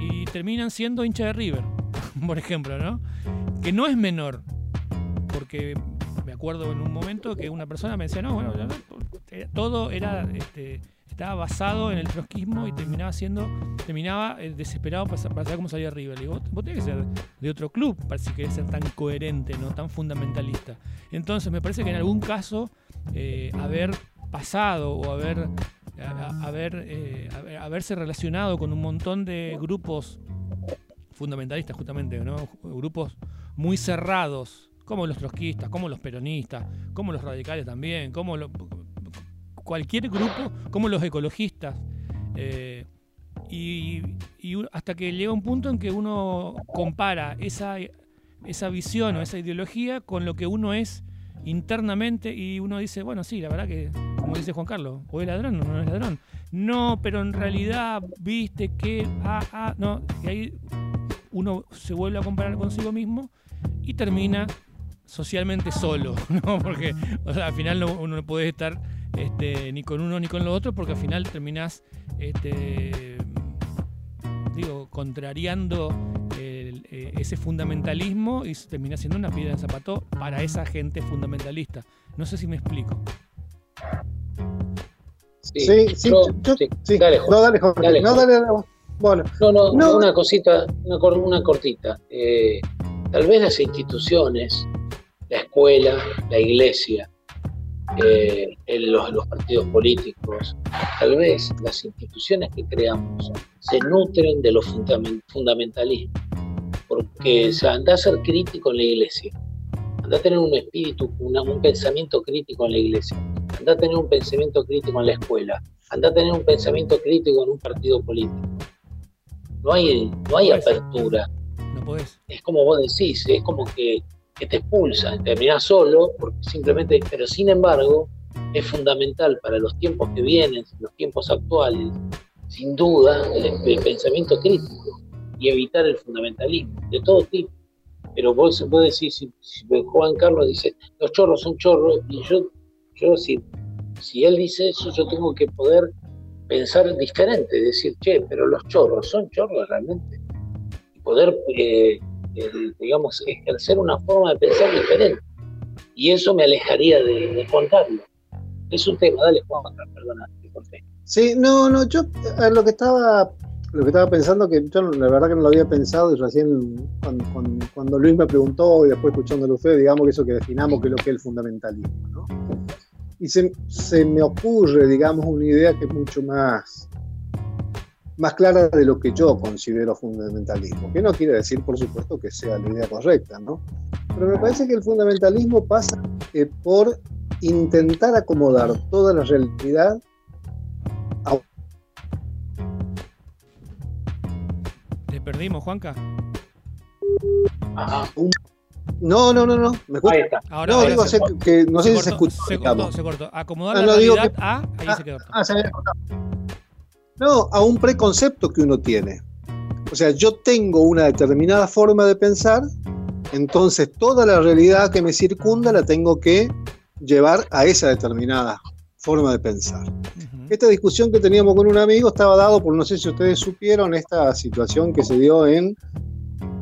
Y terminan siendo hincha de River, por ejemplo, ¿no? Que no es menor, porque me acuerdo en un momento que una persona me decía, no, bueno, todo era este, estaba basado en el trotskismo y terminaba siendo, terminaba eh, desesperado para, saber cómo salía arriba. Le digo, vos tenés que ser de otro club para si querés ser tan coherente, no tan fundamentalista. Entonces me parece que en algún caso eh, haber pasado o haber, eh, haberse relacionado con un montón de grupos fundamentalistas justamente, grupos muy cerrados, como los trotskistas, como los peronistas, como los radicales también, como cualquier grupo, como los ecologistas. Eh, y, hasta que llega un punto en que uno compara esa, esa visión o esa ideología con lo que uno es internamente y uno dice, bueno, sí, la verdad que, como dice Juan Carlos, o es ladrón o no es ladrón. No, pero en realidad viste que, ah, ah, no, y ahí uno se vuelve a comparar consigo mismo y termina socialmente solo, ¿no? Porque al final uno no puede estar este, ni con uno ni con lo otro, porque al final terminás, este, digo, contrariando eh, ese fundamentalismo y terminás siendo una piedra en zapato para esa gente fundamentalista. No sé si me explico. Sí, sí, sí, Dale, No, dale, Jorge. no, dale, Bueno, no, no, una cosita, una, una cortita. Eh, tal vez las instituciones, la escuela, la iglesia, eh, en los, partidos políticos. Tal vez las instituciones que creamos se nutren de los fundamentalismos, porque se anda a ser crítico en la iglesia, anda a tener un espíritu, un pensamiento crítico en la iglesia, anda a tener un pensamiento crítico en la escuela, anda a tener un pensamiento crítico en un partido político. No hay, no hay apertura. No Es como vos decís, es como que que te expulsa, terminás solo, porque simplemente, pero sin embargo, es fundamental para los tiempos que vienen, los tiempos actuales, sin duda, el, pensamiento crítico y evitar el fundamentalismo de todo tipo. Pero vos, vos decís, si, Juan Carlos dice, los chorros son chorros, y yo, yo si, si él dice eso, yo tengo que poder pensar diferente, decir, che, pero los chorros son chorros realmente. Y poder eh, digamos, ejercer una forma de pensar diferente. Y eso me alejaría de, contarlo. Es un tema, dale Juan, perdona, Sí, no, no, yo lo que estaba lo que estaba pensando, que yo la verdad que no lo había pensado y recién cuando, cuando, Luis me preguntó y después escuchándolo usted, digamos que eso que definamos que es lo que es el fundamentalismo, ¿no? Y se, se me ocurre, digamos, una idea que es mucho más, más clara de lo que yo considero fundamentalismo, que no quiere decir, por supuesto, que sea la idea correcta, ¿no? Pero me parece que el fundamentalismo pasa eh, por intentar acomodar toda la realidad a... perdimos, Juanca? Ajá. No, no, no, no. ¿Me escucha? Ahí está. Ahora, no, ahora digo se, que, que no sé si se cortó, escucha. se cortó, se cortó. Acomodar Ah, la no, realidad que- a, ahí Ah, se quedó. ah, se había cortado. No, a un preconcepto que uno tiene. O sea, yo tengo una determinada forma de pensar, entonces toda la realidad que me circunda la tengo que llevar a esa determinada forma de pensar. Esta discusión que teníamos con un amigo estaba dado por, no sé si ustedes supieron, esta situación que se dio en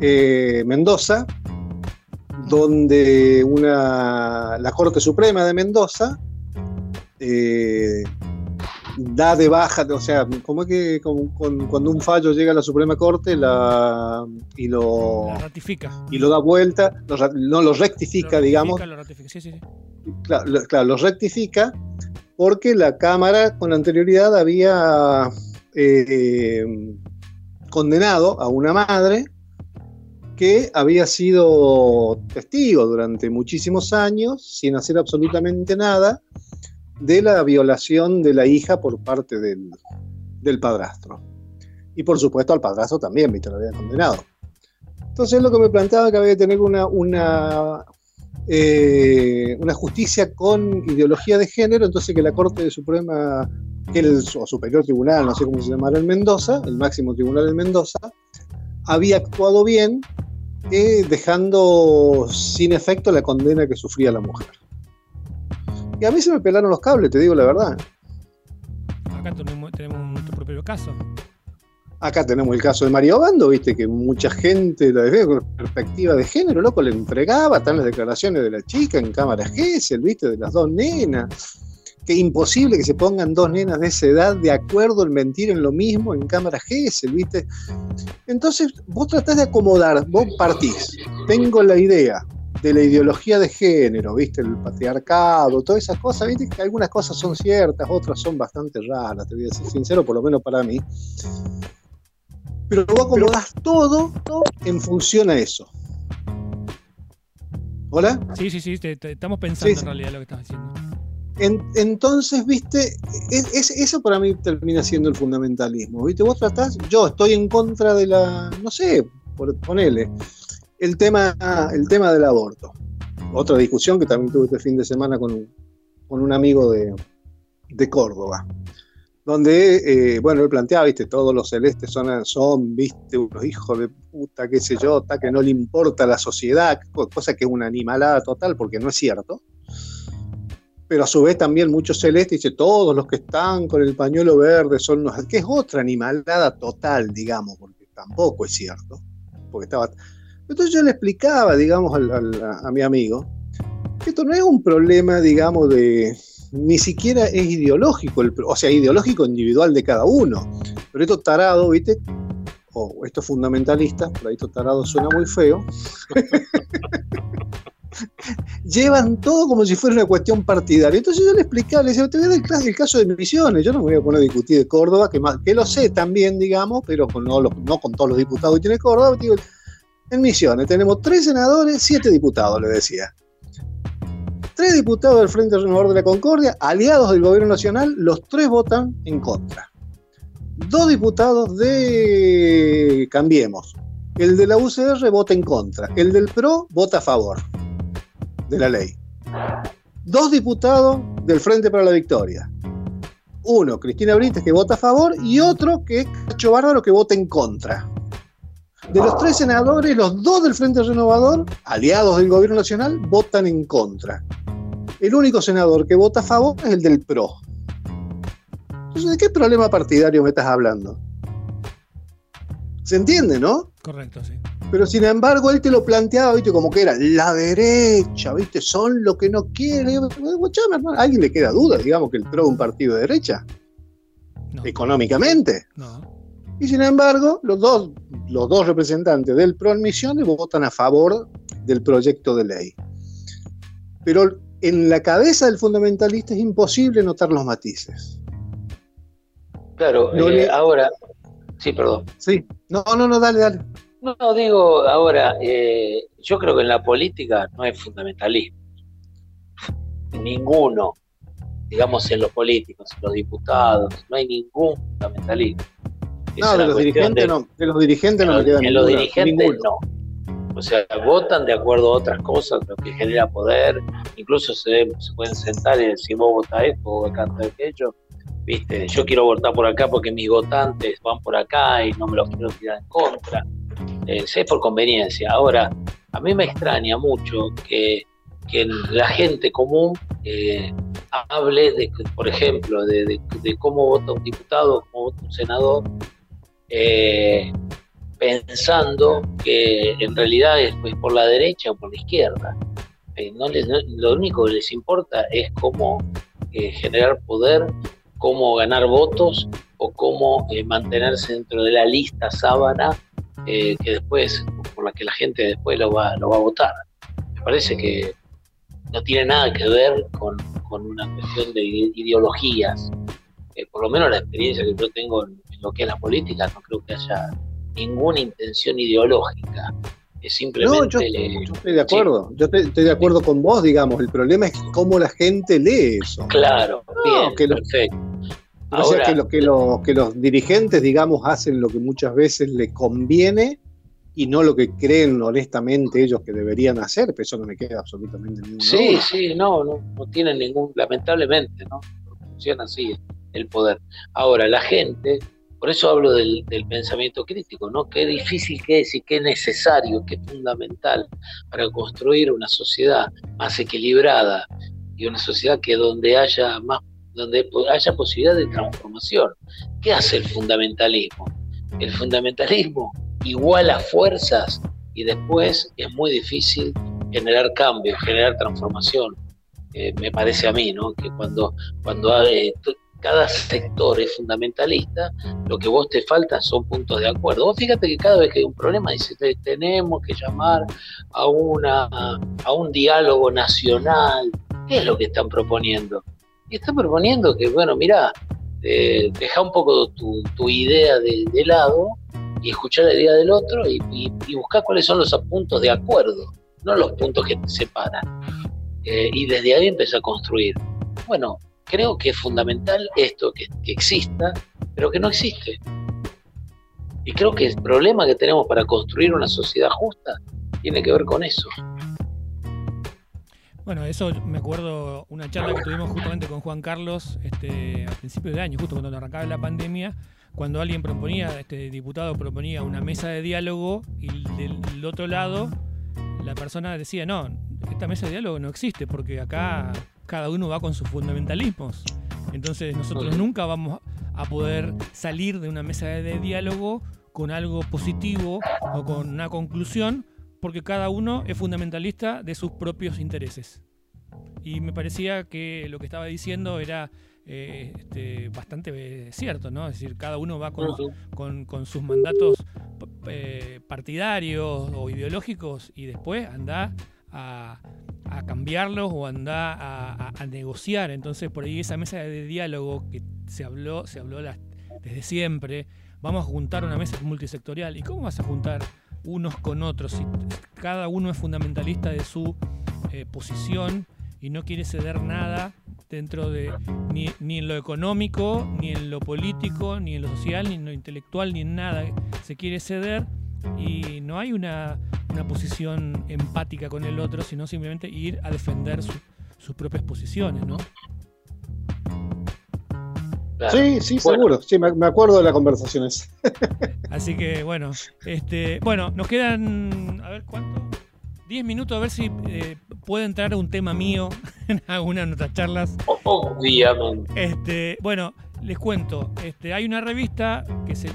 eh, Mendoza, donde una, la Corte Suprema de Mendoza eh, da de baja, o sea, como es que con- con- cuando un fallo llega a la Suprema Corte la, y, lo, La ratifica. y lo da vuelta, lo no lo rectifica, Lo digamos, ratifica, lo ratifica. Sí, sí, sí. claro, claro, lo rectifica porque la Cámara con anterioridad había eh, condenado a una madre que había sido testigo durante muchísimos años sin hacer absolutamente nada de la violación de la hija por parte del, del padrastro. Y por supuesto al padrastro también, viste, lo había condenado. Entonces lo que me planteaba que había que tener una, una, eh, una justicia con ideología de género, entonces que la Corte Suprema, el o Superior Tribunal, no sé cómo se llamará en Mendoza, el máximo tribunal en Mendoza, había actuado bien, eh, dejando sin efecto la condena que sufría la mujer. Y a mí se me pelaron los cables, te digo la verdad. Acá tenemos nuestro propio caso. Acá tenemos el caso de Mario Bando, viste, que mucha gente la ve perspectiva de género, loco, le entregaba, están las declaraciones de la chica en cámara Gesell, viste, de las dos nenas. Que imposible que se pongan dos nenas de esa edad de acuerdo en mentir en lo mismo en cámara Gesell, viste. Entonces, vos tratás de acomodar, vos partís. Tengo la idea de la ideología de género, viste, el patriarcado, todas esas cosas, viste, que algunas cosas son ciertas, otras son bastante raras, te voy a ser sincero, por lo menos para mí pero vos acomodás todo, todo en función a eso. ¿Hola? Sí, sí, sí. te- te- estamos pensando Sí, en realidad lo que estás diciendo. En- entonces, viste, es, es- eso para mí termina siendo el fundamentalismo. ¿Viste? Vos tratás, yo estoy en contra de la, no sé, por, ponele, el tema, el tema del aborto. Otra discusión que también tuve este fin de semana con un, con un amigo de, de Córdoba. Donde, eh, bueno, él planteaba, viste, todos los celestes son, son, viste, unos hijos de puta, qué sé yo, que no le importa la sociedad, co- cosa que es una animalada total, porque no es cierto pero a su vez también muchos celestes dice todos los que están con el pañuelo verde son unos, que es otra animalada total, digamos, porque tampoco es cierto, porque estaba. Entonces yo le explicaba, digamos, a mi amigo, que esto no es un problema, digamos, de ni siquiera es ideológico, o sea, ideológico individual de cada uno, pero estos tarados, ¿viste? O estos fundamentalistas, por ahí estos tarados suena muy feo, llevan todo como si fuera una cuestión partidaria. Entonces yo le explicaba, le decía, te voy a dar el, caso de Misiones, yo no me voy a poner a discutir de Córdoba, que, más, que lo sé también, digamos, pero con, no con todos los diputados que tiene Córdoba. Digo, en Misiones tenemos tres senadores, siete diputados, le decía. Tres diputados del Frente Renovador de la Concordia, aliados del gobierno nacional, los tres votan en contra. Dos diputados de Cambiemos. El de la UCR vota en contra. El del PRO vota a favor de la ley. Dos diputados del Frente para la Victoria. Uno, Cristina Brites, que vota a favor, y otro que es Cacho Bárbaro, que vota en contra. De los tres senadores, los dos del Frente Renovador, aliados del Gobierno Nacional, votan en contra. El único senador que vota a favor es el del PRO. Entonces, ¿de qué problema partidario me estás hablando? ¿Se entiende, no? Correcto, sí. Pero sin embargo, él te lo planteaba, viste, como que era la derecha, viste, son lo que no quiere. Hermano, ¿A alguien le queda duda, digamos, que el PRO es un partido de derecha, No, económicamente? no. Y sin embargo, los dos, los dos representantes del PRO en Misiones votan a favor del proyecto de ley. Pero en la cabeza del fundamentalista es imposible notar los matices. Claro, No eh, le- ahora, sí, perdón. Sí, no, no, no, dale, dale. No, no, digo, ahora, eh, yo creo que en la política no hay fundamentalismo. Ninguno, digamos en los políticos, en los diputados, no hay ningún fundamentalismo. No, de los, dirigentes no, de los dirigentes no me En los dirigentes no. O sea, votan de acuerdo a otras cosas, lo que genera poder. Incluso se, se pueden sentar y decir, vos votás esto, vos votás aquello. Viste, yo quiero votar por acá porque mis votantes van por acá y no me los quiero tirar en contra. Eh, es por conveniencia. Ahora, a mí me extraña mucho que, que la gente común eh, hable, de, por ejemplo, de, cómo vota un diputado, cómo vota un senador, eh, pensando que en realidad es pues, por la derecha o por la izquierda. Eh, no lo único que les importa es cómo generar poder, cómo ganar votos o cómo mantenerse dentro de la lista sábana que después, por la que la gente después lo va, lo va a votar. Me parece que no tiene nada que ver con, una cuestión de ideologías. Eh, por lo menos la experiencia que yo tengo en, lo que es la política, no creo que haya ninguna intención ideológica. Es simplemente. No, yo, estoy de acuerdo. Yo estoy, de acuerdo con vos, digamos. El problema es cómo la gente lee eso. Claro, bien, que perfecto. o sea, que, que, que los dirigentes, digamos, hacen lo que muchas veces les conviene y no lo que creen honestamente ellos que deberían hacer, pero eso no me queda absolutamente ningún Sí, sí, no, no, no tienen ningún, lamentablemente, ¿no? Funciona así el poder. Ahora, la gente, por eso hablo del, pensamiento crítico, ¿no? Qué difícil que es y qué necesario, qué fundamental para construir una sociedad más equilibrada y una sociedad que donde haya más, donde haya posibilidad de transformación. ¿Qué hace el fundamentalismo? El fundamentalismo iguala fuerzas y después es muy difícil generar cambios, generar transformación. Eh, me parece a mí, ¿no? Que cuando, cuando eh, cada sector es fundamentalista, lo que vos te falta son puntos de acuerdo. Vos fíjate que cada vez que hay un problema, dice, tenemos que llamar a, una, a un diálogo nacional. ¿Qué es lo que están proponiendo? Y están proponiendo que, bueno, mira, eh, deja un poco tu, tu idea de, lado y escuchar la idea del otro y, buscar cuáles son los puntos de acuerdo, no los puntos que te separan. Eh, y desde ahí empezar a construir. Bueno, creo que es fundamental esto, que, exista, pero que no existe. Y creo que el problema que tenemos para construir una sociedad justa tiene que ver con eso. Bueno, eso me acuerdo una charla que tuvimos justamente con Juan Carlos este, a principios de año, justo cuando arrancaba la pandemia, cuando alguien proponía, este diputado proponía una mesa de diálogo y del otro lado la persona decía, no, esta mesa de diálogo no existe porque acá cada uno va con sus fundamentalismos. Entonces nosotros nunca vamos a poder salir de una mesa de diálogo con algo positivo o con una conclusión porque cada uno es fundamentalista de sus propios intereses. Y me parecía que lo que estaba diciendo era eh, este, bastante eh, cierto, ¿no? Es decir, cada uno va con, con, sus mandatos eh, partidarios o ideológicos y después anda a, cambiarlos o anda a, negociar. Entonces, por ahí esa mesa de diálogo que se habló, se habló desde siempre, vamos a juntar una mesa multisectorial. ¿Y cómo vas a juntar unos con otros si cada uno es fundamentalista de su posición y no quiere ceder nada dentro de ni, ni, en lo económico, ni en lo político, ni en lo social, ni en lo intelectual, ni en nada. Se quiere ceder y no hay una, una posición empática con el otro, sino simplemente ir a defender sus propias posiciones, ¿no? Sí, sí, seguro. Sí, me, acuerdo de las conversaciones. Así que bueno, este, bueno, nos quedan, a ver cuánto, 10 minutos a ver si eh, puede entrar un tema mío en alguna de nuestras charlas. Obviamente. Este, bueno, les cuento. Este, hay una revista que se,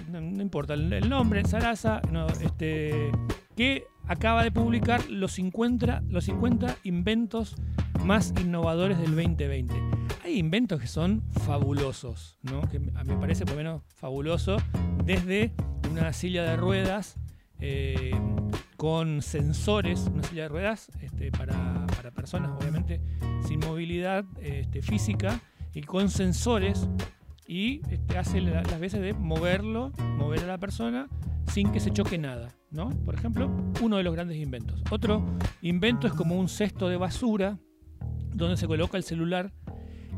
importa el, nombre, Sarasa, este, que acaba de publicar los 50, los 50 inventos más innovadores del 2020. Hay inventos que son fabulosos, ¿no? que a mí me parece por lo menos fabuloso, desde una silla de ruedas eh, con sensores, una silla de ruedas este, para, personas obviamente sin movilidad este, física y con sensores y este, hace las veces de moverlo, mover a la persona sin que se choque nada. ¿no? Por ejemplo, uno de los grandes inventos. Otro invento es como un cesto de basura donde se coloca el celular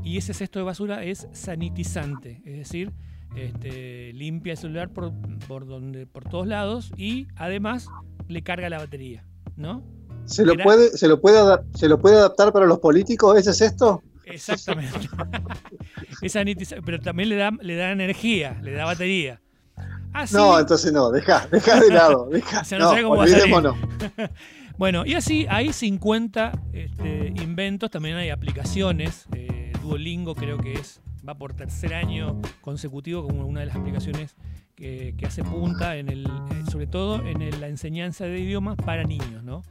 y ese cesto de basura es sanitizante, es decir, este, limpia el celular por, por, donde, por todos lados y además le carga la batería, ¿no? ¿Se lo, puede, se, lo puede, ¿Se lo puede adaptar para los políticos? ¿Ese es esto? Exactamente. Esa pero también le da, le da energía, le da batería. no, entonces no, deja, deja de lado. Deja, no, olvidémonos. bueno, y así hay 50 este, inventos, también hay aplicaciones. Eh, Duolingo creo que es va por tercer año consecutivo como una de las aplicaciones que, hace punta en eh, sobre todo en la enseñanza de idiomas para niños, ¿no?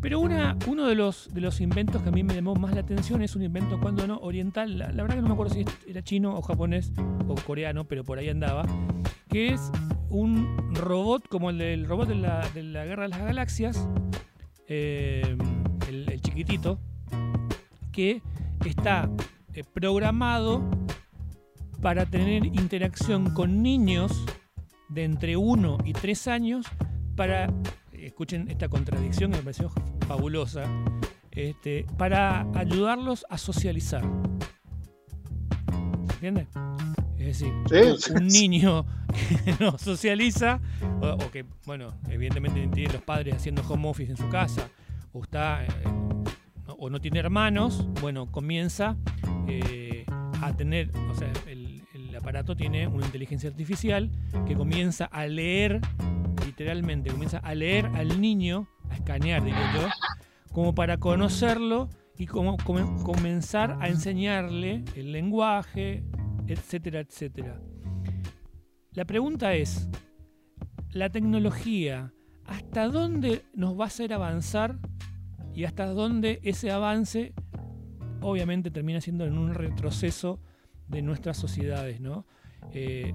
Pero uno de los, inventos que a mí me llamó más la atención es un invento, cuando no, oriental, la, verdad que no me acuerdo si era chino o japonés o coreano, pero por ahí andaba, que es un robot como el robot de la, de la Guerra de las Galaxias, eh, el, chiquitito, que está eh, programado para tener interacción con niños de entre 1 y 3 años para escuchen esta contradicción que me pareció fabulosa, este, para ayudarlos a socializar. ¿Entiendes? Es decir, un niño que no socializa, o, que, bueno, evidentemente tiene los padres haciendo home office en su casa, o está, eh, o no tiene hermanos, bueno, comienza eh, a tener, o sea, el, el aparato tiene una inteligencia artificial que comienza a leer literalmente, comienza a leer al niño, a escanear, diría yo, como para conocerlo y como, comenzar a enseñarle el lenguaje, etcétera, etcétera. La pregunta es, la tecnología, ¿hasta dónde nos va a hacer avanzar y hasta dónde ese avance obviamente termina siendo en un retroceso de nuestras sociedades, ¿no? Eh,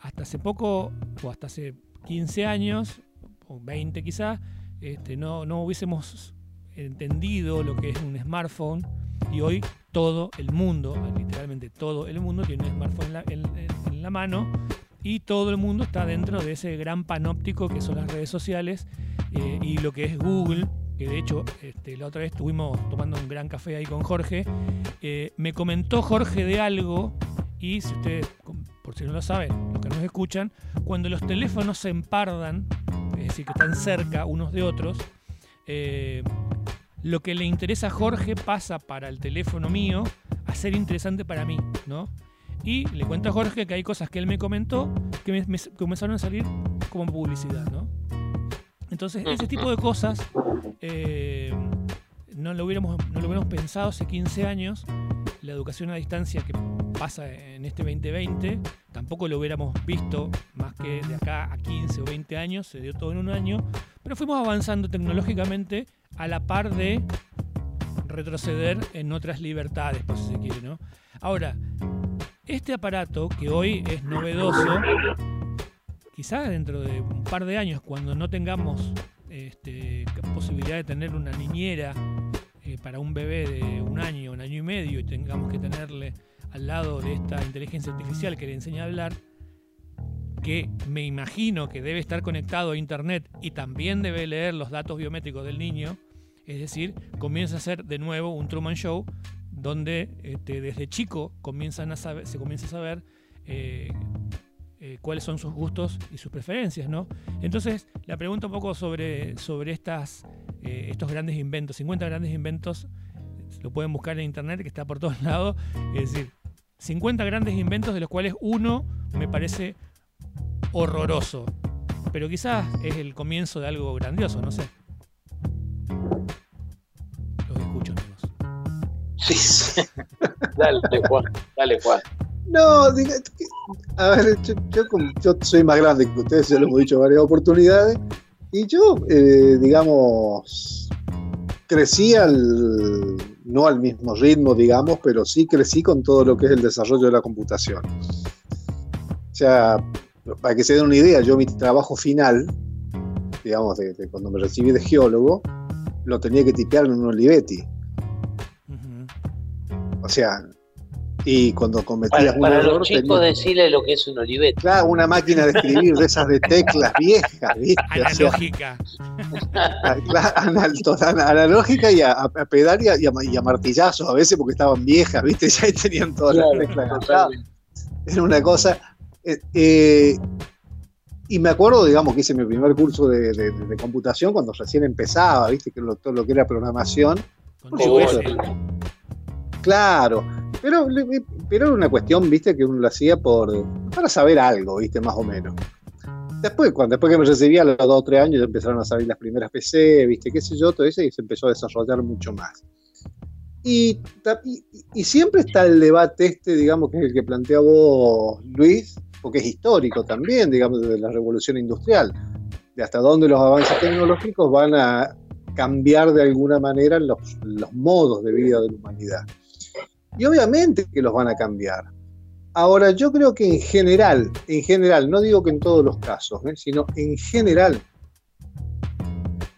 hasta hace poco, o hasta hace 15 años, o 20 quizás, este, no, no hubiésemos entendido lo que es un smartphone y hoy todo el mundo, literalmente todo el mundo tiene un smartphone en la, mano y todo el mundo está dentro de ese gran panóptico que son las redes sociales eh, y lo que es Google, que de hecho este, la otra vez estuvimos tomando un gran café ahí con Jorge, eh, me comentó Jorge de algo y si ustedes por si no lo saben, los que nos escuchan, cuando los teléfonos se empardan, es decir, que están cerca unos de otros, eh, lo que le interesa a Jorge pasa para el teléfono mío a ser interesante para mí, ¿no? Y le cuento a Jorge que hay cosas que él me comentó que me, comenzaron a salir como publicidad, ¿no? Entonces, ese tipo de cosas eh, no, lo hubiéramos, no lo hubiéramos pensado hace 15 años. La educación a distancia que pasa en este 2020, tampoco lo hubiéramos visto más que de acá a 15 o 20 años, se dio todo en un año, pero fuimos avanzando tecnológicamente a la par de retroceder en otras libertades, por si se quiere, ¿no? Ahora, este aparato que hoy es novedoso, quizás dentro de un par de años, cuando no tengamos este, posibilidad de tener una niñera eh, para un bebé de un año, un año y medio, y tengamos que tenerle al lado de esta inteligencia artificial que le enseña a hablar, que me imagino que debe estar conectado a Internet y también debe leer los datos biométricos del niño, es decir, comienza a ser de nuevo un Truman Show donde este, desde chico a saber, se comienza a saber eh, eh, cuáles son sus gustos y sus preferencias, ¿no? Entonces, la pregunta un poco sobre, sobre estas, eh, estos grandes inventos, 50 grandes inventos, lo pueden buscar en internet, que está por todos lados, es decir, 50 grandes inventos de los cuales uno me parece horroroso. Pero quizás es el comienzo de algo grandioso, no sé. Los escucho, amigos. Sí, dale, Juan, dale, Juan. No, a ver, yo, yo, soy más grande que ustedes, se lo hemos dicho varias oportunidades, y yo, eh, digamos, crecí al, no al mismo ritmo, digamos, pero sí crecí con todo lo que es el desarrollo de la computación. O sea, para que se den una idea, yo mi trabajo final, digamos, de, cuando me recibí de geólogo, lo tenía que tipear en un Olivetti. O sea, y cuando cometías para, un los chicos decirle lo que es un Olivetti. Claro, una máquina de escribir de esas de teclas viejas, ¿viste? Analógica. analógica y a, a pedal y a, martillazos a veces porque estaban viejas, ¿viste? Ya tenían todas las teclas Era una cosa, Eh, y me acuerdo, digamos, que hice mi primer curso de, computación cuando recién empezaba, ¿viste? Que lo, todo lo que era programación. claro, pero, pero era una cuestión, ¿viste? Que uno lo hacía por, para saber algo, ¿viste? Más o menos. Después, cuando, después que me recibía, a los dos o tres años, empezaron a salir las primeras PC, ¿viste? ¿Qué sé yo? Todo eso y se empezó a desarrollar mucho más. Y, y, siempre está el debate este, digamos, que es el que plantea vos, Luis, porque es histórico también, digamos, de la revolución industrial, de hasta dónde los avances tecnológicos van a cambiar de alguna manera los, los modos de vida de la humanidad. Y obviamente que los van a cambiar. Ahora, yo creo que en general, en general, no digo que en todos los casos, ¿eh? sino en general,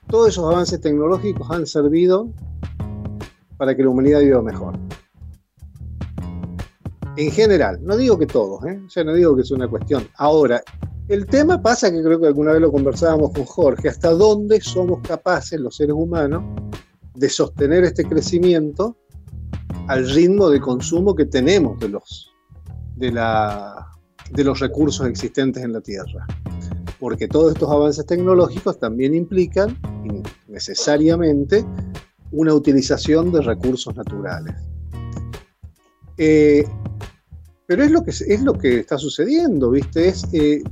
todos esos avances tecnológicos han servido para que la humanidad viva mejor en general, no digo que todos, ¿eh? o sea, no digo que es una cuestión. Ahora, el tema pasa que creo que alguna vez lo conversábamos con Jorge, hasta dónde somos capaces los seres humanos de sostener este crecimiento al ritmo de consumo que tenemos de los, de, la, de los recursos existentes en la Tierra. Porque todos estos avances tecnológicos también implican necesariamente una utilización de recursos naturales. Eh, pero es lo que, es lo que está sucediendo, ¿viste? Es, eh,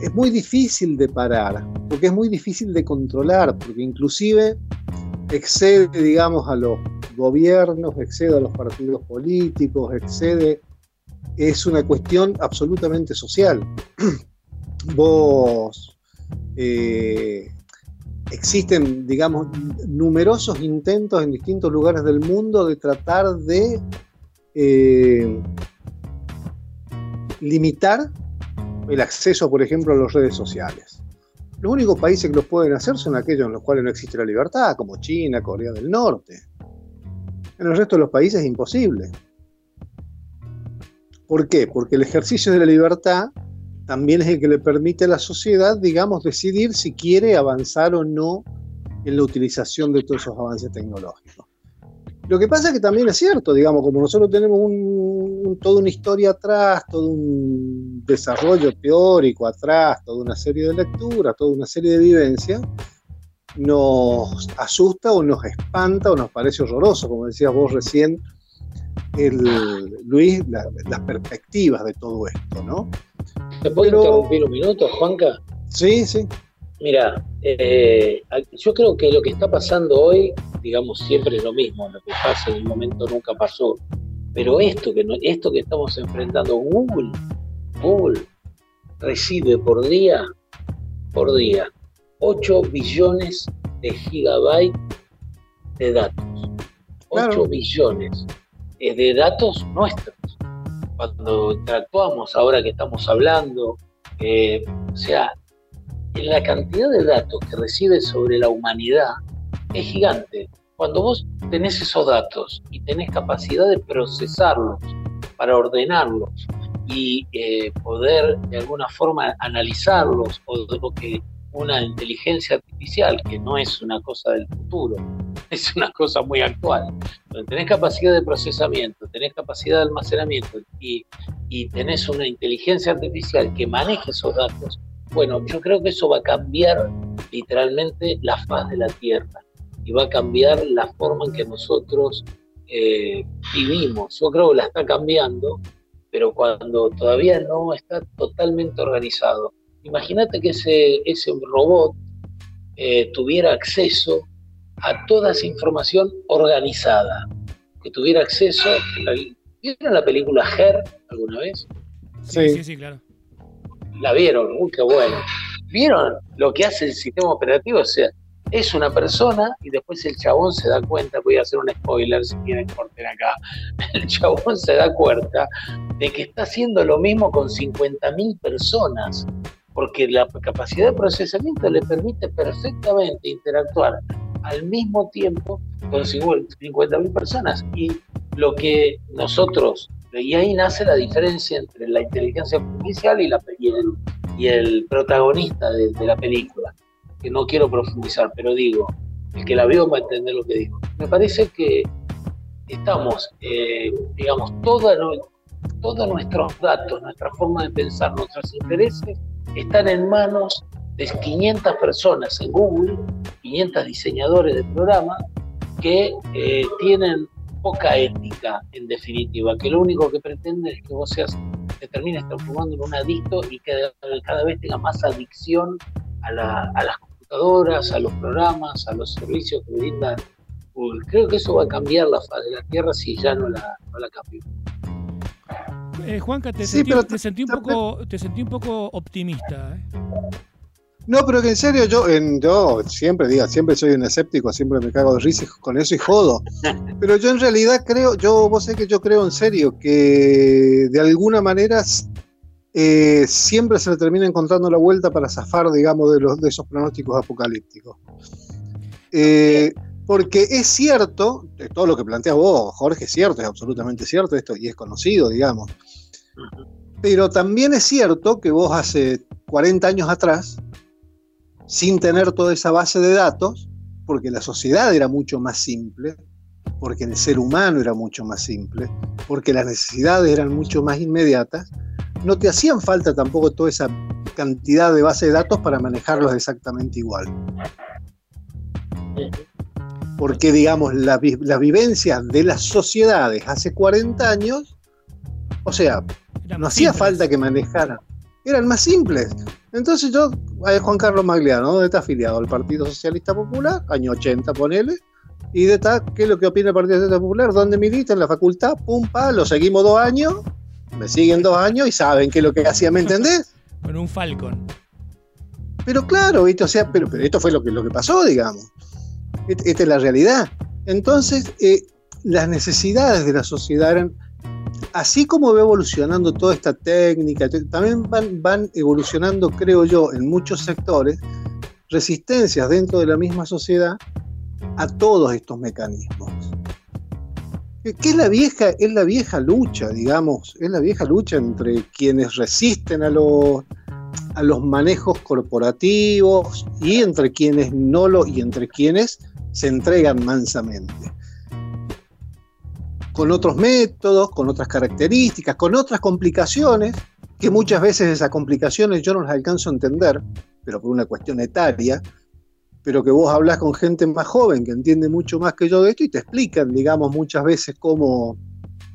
es muy difícil de parar, porque es muy difícil de controlar, porque inclusive excede, digamos, a los gobiernos, excede a los partidos políticos, excede, es una cuestión absolutamente social. Vos, eh, existen, digamos, numerosos intentos en distintos lugares del mundo de tratar de eh, limitar el acceso, por ejemplo, a las redes sociales. Los únicos países que los pueden hacer son aquellos en los cuales no existe la libertad, como China, Corea del Norte. En el resto de los países es imposible. ¿Por qué? Porque el ejercicio de la libertad también es el que le permite a la sociedad, digamos, decidir si quiere avanzar o no en la utilización de todos esos avances tecnológicos. Lo que pasa es que también es cierto, digamos, como nosotros tenemos toda una historia atrás, todo un desarrollo teórico atrás, toda una serie de lecturas, toda una serie de vivencias, nos asusta o nos espanta o nos parece horroroso, como decías vos recién, el, Luis, las perspectivas de todo esto, ¿no? ¿Te puedo interrumpir un minuto, Juanca? Sí, sí. Mira, eh, yo creo que lo que está pasando hoy, digamos, siempre es lo mismo, lo que pasa en el momento nunca pasó. Pero esto que, esto que estamos enfrentando, Google, Google recibe por día, por día, 8 billones de gigabytes de datos. 8 billones de datos nuestros. Cuando interactuamos, ahora que estamos hablando, eh, o sea, la cantidad de datos que recibe sobre la humanidad es gigante. Cuando vos tenés esos datos y tenés capacidad de procesarlos para ordenarlos y eh, poder de alguna forma analizarlos o lo que una inteligencia artificial, que no es una cosa del futuro, es una cosa muy actual. Cuando tenés capacidad de procesamiento, tenés capacidad de almacenamiento y, y tenés una inteligencia artificial que maneje esos datos, bueno, yo creo que eso va a cambiar literalmente la faz de la Tierra y va a cambiar la forma en que nosotros eh, vivimos. Yo creo que la está cambiando, pero cuando todavía no está totalmente organizado. Imagínate que ese, ese robot eh, tuviera acceso a toda esa información organizada, que tuviera acceso... ¿Vieron la película Her alguna vez? Sí, sí, sí, claro la vieron, uy, qué bueno. ¿Vieron lo que hace el sistema operativo? O sea, es una persona y después el chabón se da cuenta, voy a hacer un spoiler si quieren corten acá, el chabón se da cuenta de que está haciendo lo mismo con 50.000 personas, porque la capacidad de procesamiento le permite perfectamente interactuar al mismo tiempo con 50.000 personas. Y lo que nosotros y ahí nace la diferencia entre la inteligencia artificial y, el, protagonista de, la película, que no quiero profundizar, pero digo, el que la vio va a entender lo que digo. Me parece que estamos, eh, digamos, toda, todos nuestros datos, nuestra forma de pensar, nuestros intereses están en manos de 500 personas en Google, 500 diseñadores de programa que eh, tienen poca ética en definitiva, que lo único que pretende es que vos seas, te termines transformando en un adicto y que cada vez tenga más adicción a, las computadoras, a los programas, a los servicios que brinda Google. Creo que eso va a cambiar la faz de la Tierra si ya no la, no la cambió. Eh, Juanca, te, sentí, te, sentí, un poco, te sentí un poco optimista. ¿eh? No, pero que en serio, yo, en, yo siempre diga, siempre soy un escéptico, siempre me cago de risa con eso y jodo. Pero yo en realidad creo, yo, vos sé que yo creo en serio que de alguna manera eh, siempre se le termina encontrando la vuelta para zafar, digamos, de, los, de esos pronósticos apocalípticos. Eh, porque es cierto, todo lo que planteas vos, Jorge, es cierto, es absolutamente cierto esto y es conocido, digamos. Pero también es cierto que vos hace 40 años atrás, sin tener toda esa base de datos, porque la sociedad era mucho más simple, porque el ser humano era mucho más simple, porque las necesidades eran mucho más inmediatas, no te hacían falta tampoco toda esa cantidad de base de datos para manejarlos exactamente igual porque digamos las vivencias de las sociedades hace 40 años, o sea, no hacía falta que manejaran, eran más simples. Entonces yo, Juan Carlos Magliano, ¿dónde está afiliado? Al Partido Socialista Popular, año 80, ponele, y de tal, ¿qué es lo que opina el Partido Socialista Popular? ¿Dónde milita? En la facultad, pum, pa, lo seguimos dos años, me siguen dos años y saben qué es lo que hacía, ¿me entendés? Con un Falcon. Pero claro, ¿viste? O sea, pero, pero esto fue lo que, lo que pasó, digamos. Esta es la realidad. Entonces, eh, las necesidades de la sociedad eran, así como va evolucionando toda esta técnica, también van, van evolucionando, creo yo, en muchos sectores, resistencias dentro de la misma sociedad a todos estos mecanismos. ¿Qué es la vieja? Es la vieja lucha, digamos, es la vieja lucha entre quienes resisten a los, a los manejos corporativos y entre quienes no lo, y entre quienes se entregan mansamente. Con otros métodos, con otras características, con otras complicaciones, que muchas veces esas complicaciones yo no las alcanzo a entender, pero por una cuestión etaria, pero que vos hablas con gente más joven que entiende mucho más que yo de esto y te explican, digamos, muchas veces cómo,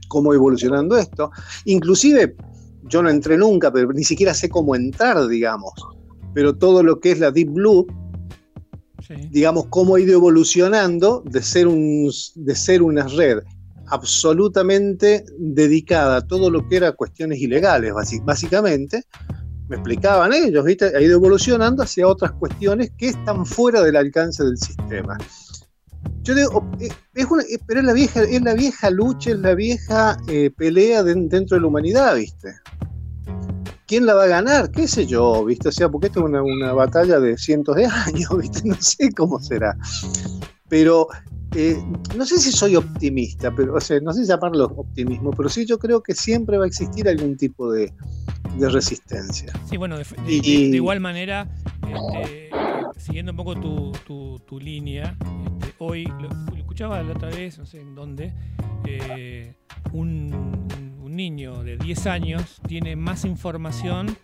cómo evolucionando esto. Inclusive, yo no entré nunca, pero ni siquiera sé cómo entrar, digamos. Pero todo lo que es la Deep Blue, digamos, cómo ha ido evolucionando de ser, un, de ser una red absolutamente dedicada a todo lo que era cuestiones ilegales, básicamente, me explicaban ellos, ¿viste? ha ido evolucionando hacia otras cuestiones que están fuera del alcance del sistema. Yo digo, eh, es una, eh, pero es la vieja, es la vieja lucha, es la vieja eh, pelea dentro de la humanidad, ¿viste? ¿Quién la va a ganar? ¿Qué sé yo? ¿Viste? O sea, porque esto es una, batalla de cientos de años, ¿viste? No sé cómo será. Pero eh, no sé si soy optimista, pero, o sea, no sé si llamarlo optimismo, pero sí yo creo que siempre va a existir algún tipo de, resistencia. Sí, bueno, de, igual manera, este, siguiendo un poco tu, línea, este, hoy lo, escuchaba la otra vez, no sé en dónde, eh, un niño de 10 años tiene más información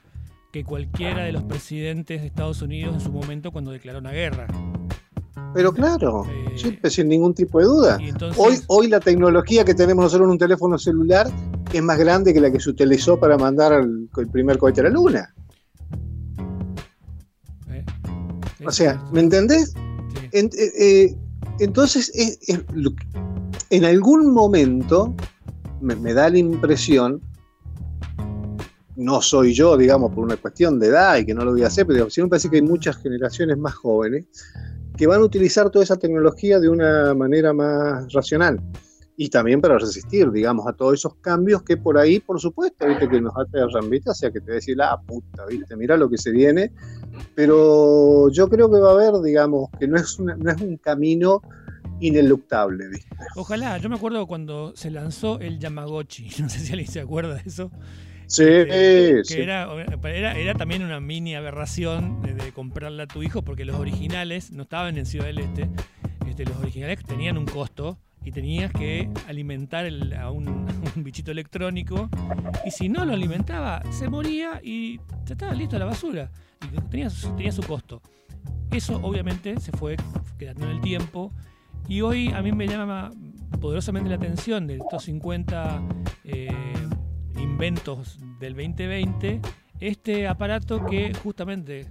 que cualquiera de los presidentes de Estados Unidos en su momento cuando declaró una guerra. Pero claro, eh, sin ningún tipo de duda. hoy, hoy la tecnología que tenemos nosotros en un teléfono celular es más grande que la que se utilizó para mandar el, primer cohete a la luna. Eh, o sea, ¿me entendés? Eh, entonces, en algún momento me, da la impresión, no soy yo, digamos, por una cuestión de edad y que no lo voy a hacer, pero sí me parece que hay muchas generaciones más jóvenes que van a utilizar toda esa tecnología de una manera más racional y también para resistir, digamos, a todos esos cambios que por ahí, por supuesto, viste que nos aterran, viste, o sea, que te decir, la puta, viste, mira lo que se viene, pero yo creo que va a haber, digamos, que no es, no es un camino ineluctable, ¿viste? Ojalá, yo me acuerdo cuando se lanzó el Yamagochi, no sé si alguien se acuerda de eso. Sí, que Era, era, también una mini aberración de, comprarle a tu hijo porque los originales no estaban en Ciudad del Este, este los originales tenían un costo y tenías que alimentar a, un, bichito electrónico. Y si no lo alimentaba se moría y ya estaba listo a la basura. Y tenía, tenía su costo. Eso obviamente se fue quedando en el tiempo. Y hoy a mí me llama poderosamente la atención de estos 50 eh, del 2020 este aparato que justamente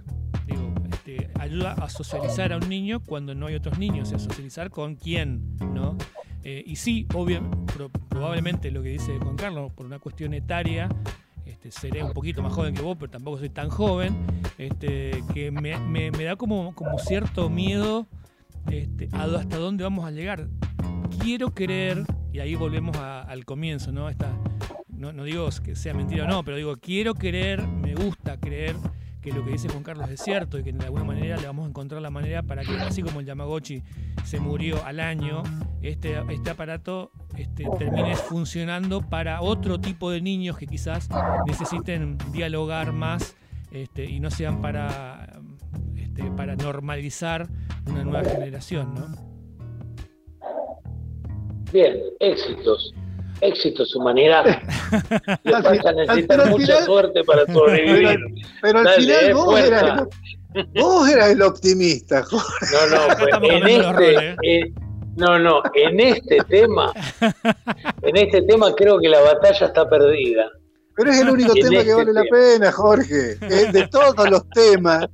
este, ayuda a socializar a un niño cuando no hay otros niños, a socializar con quién, ¿no? Eh, y sí, obviamente, probablemente lo que dice Juan Carlos, por una cuestión etaria, este, seré un poquito más joven que vos, pero tampoco soy tan joven, este, que me, da como, como cierto miedo hasta dónde vamos a llegar. Quiero creer, y ahí volvemos al comienzo, ¿no? Esta, no, digo que sea mentira o no, pero digo, quiero creer, me gusta creer que lo que dice Juan Carlos es cierto y que de alguna manera le vamos a encontrar la manera para que, así como el Yamagotchi se murió al año, este, este aparato este, termine funcionando para otro tipo de niños que quizás necesiten dialogar más este, y no sean para, este, para normalizar una nueva generación. ¿no? Bien, éxitos éxitos, humanidad. Le vas a necesitar mucha suerte para sobrevivir. Pero, al final eh, vos, eras, vos, eras, el optimista, Jorge. No, no, pues, en este, ¿eh? no, no, en este tema, en este tema creo que la batalla está perdida. Pero es el único tema que este vale la pena, Jorge. De todos los temas,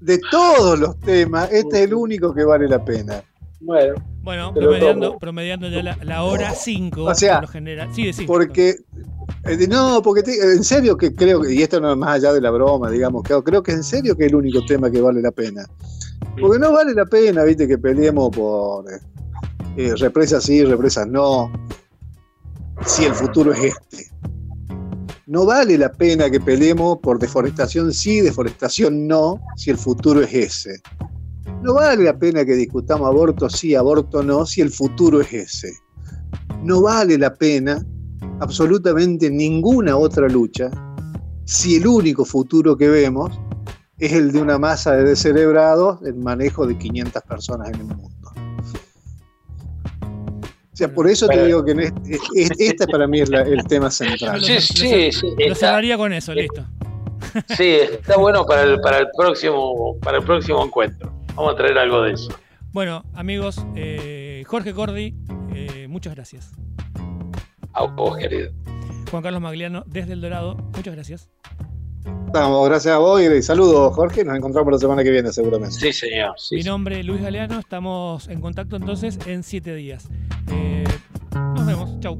de todos los temas, este es el único que vale la pena. Bueno. Bueno, promediando, promediando, ya la, hora 5. O sea, Sí, porque. Eh, no, porque en serio que creo que, y esto no es más allá de la broma, digamos, creo, creo que en serio que es el único tema que vale la pena. Porque no vale la pena, viste, que peleemos por eh, eh, represas sí, represas no, si el futuro es este. No vale la pena que peleemos por deforestación sí, deforestación no, si el futuro es ese. No vale la pena que discutamos aborto sí, aborto no, si el futuro es ese. No vale la pena absolutamente ninguna otra lucha si el único futuro que vemos es el de una masa de descerebrados en manejo de 500 personas en el mundo. O sea, por eso te digo que este, para mí es el tema central. Sí, sí, sí. Lo cerraría con eso, listo. Sí, está bueno para el, para el próximo para el próximo encuentro. Vamos a traer algo de eso. Bueno, amigos, eh, Jorge Cordi, eh, muchas gracias. A vos, querido. Juan Carlos Magliano, desde El Dorado, muchas gracias. Vamos, gracias a vos y saludos, Jorge. Nos encontramos la semana que viene, seguramente. Sí, señor. Mi nombre es Luis Galeano. Estamos en contacto entonces en siete días. Eh, nos vemos. Chau.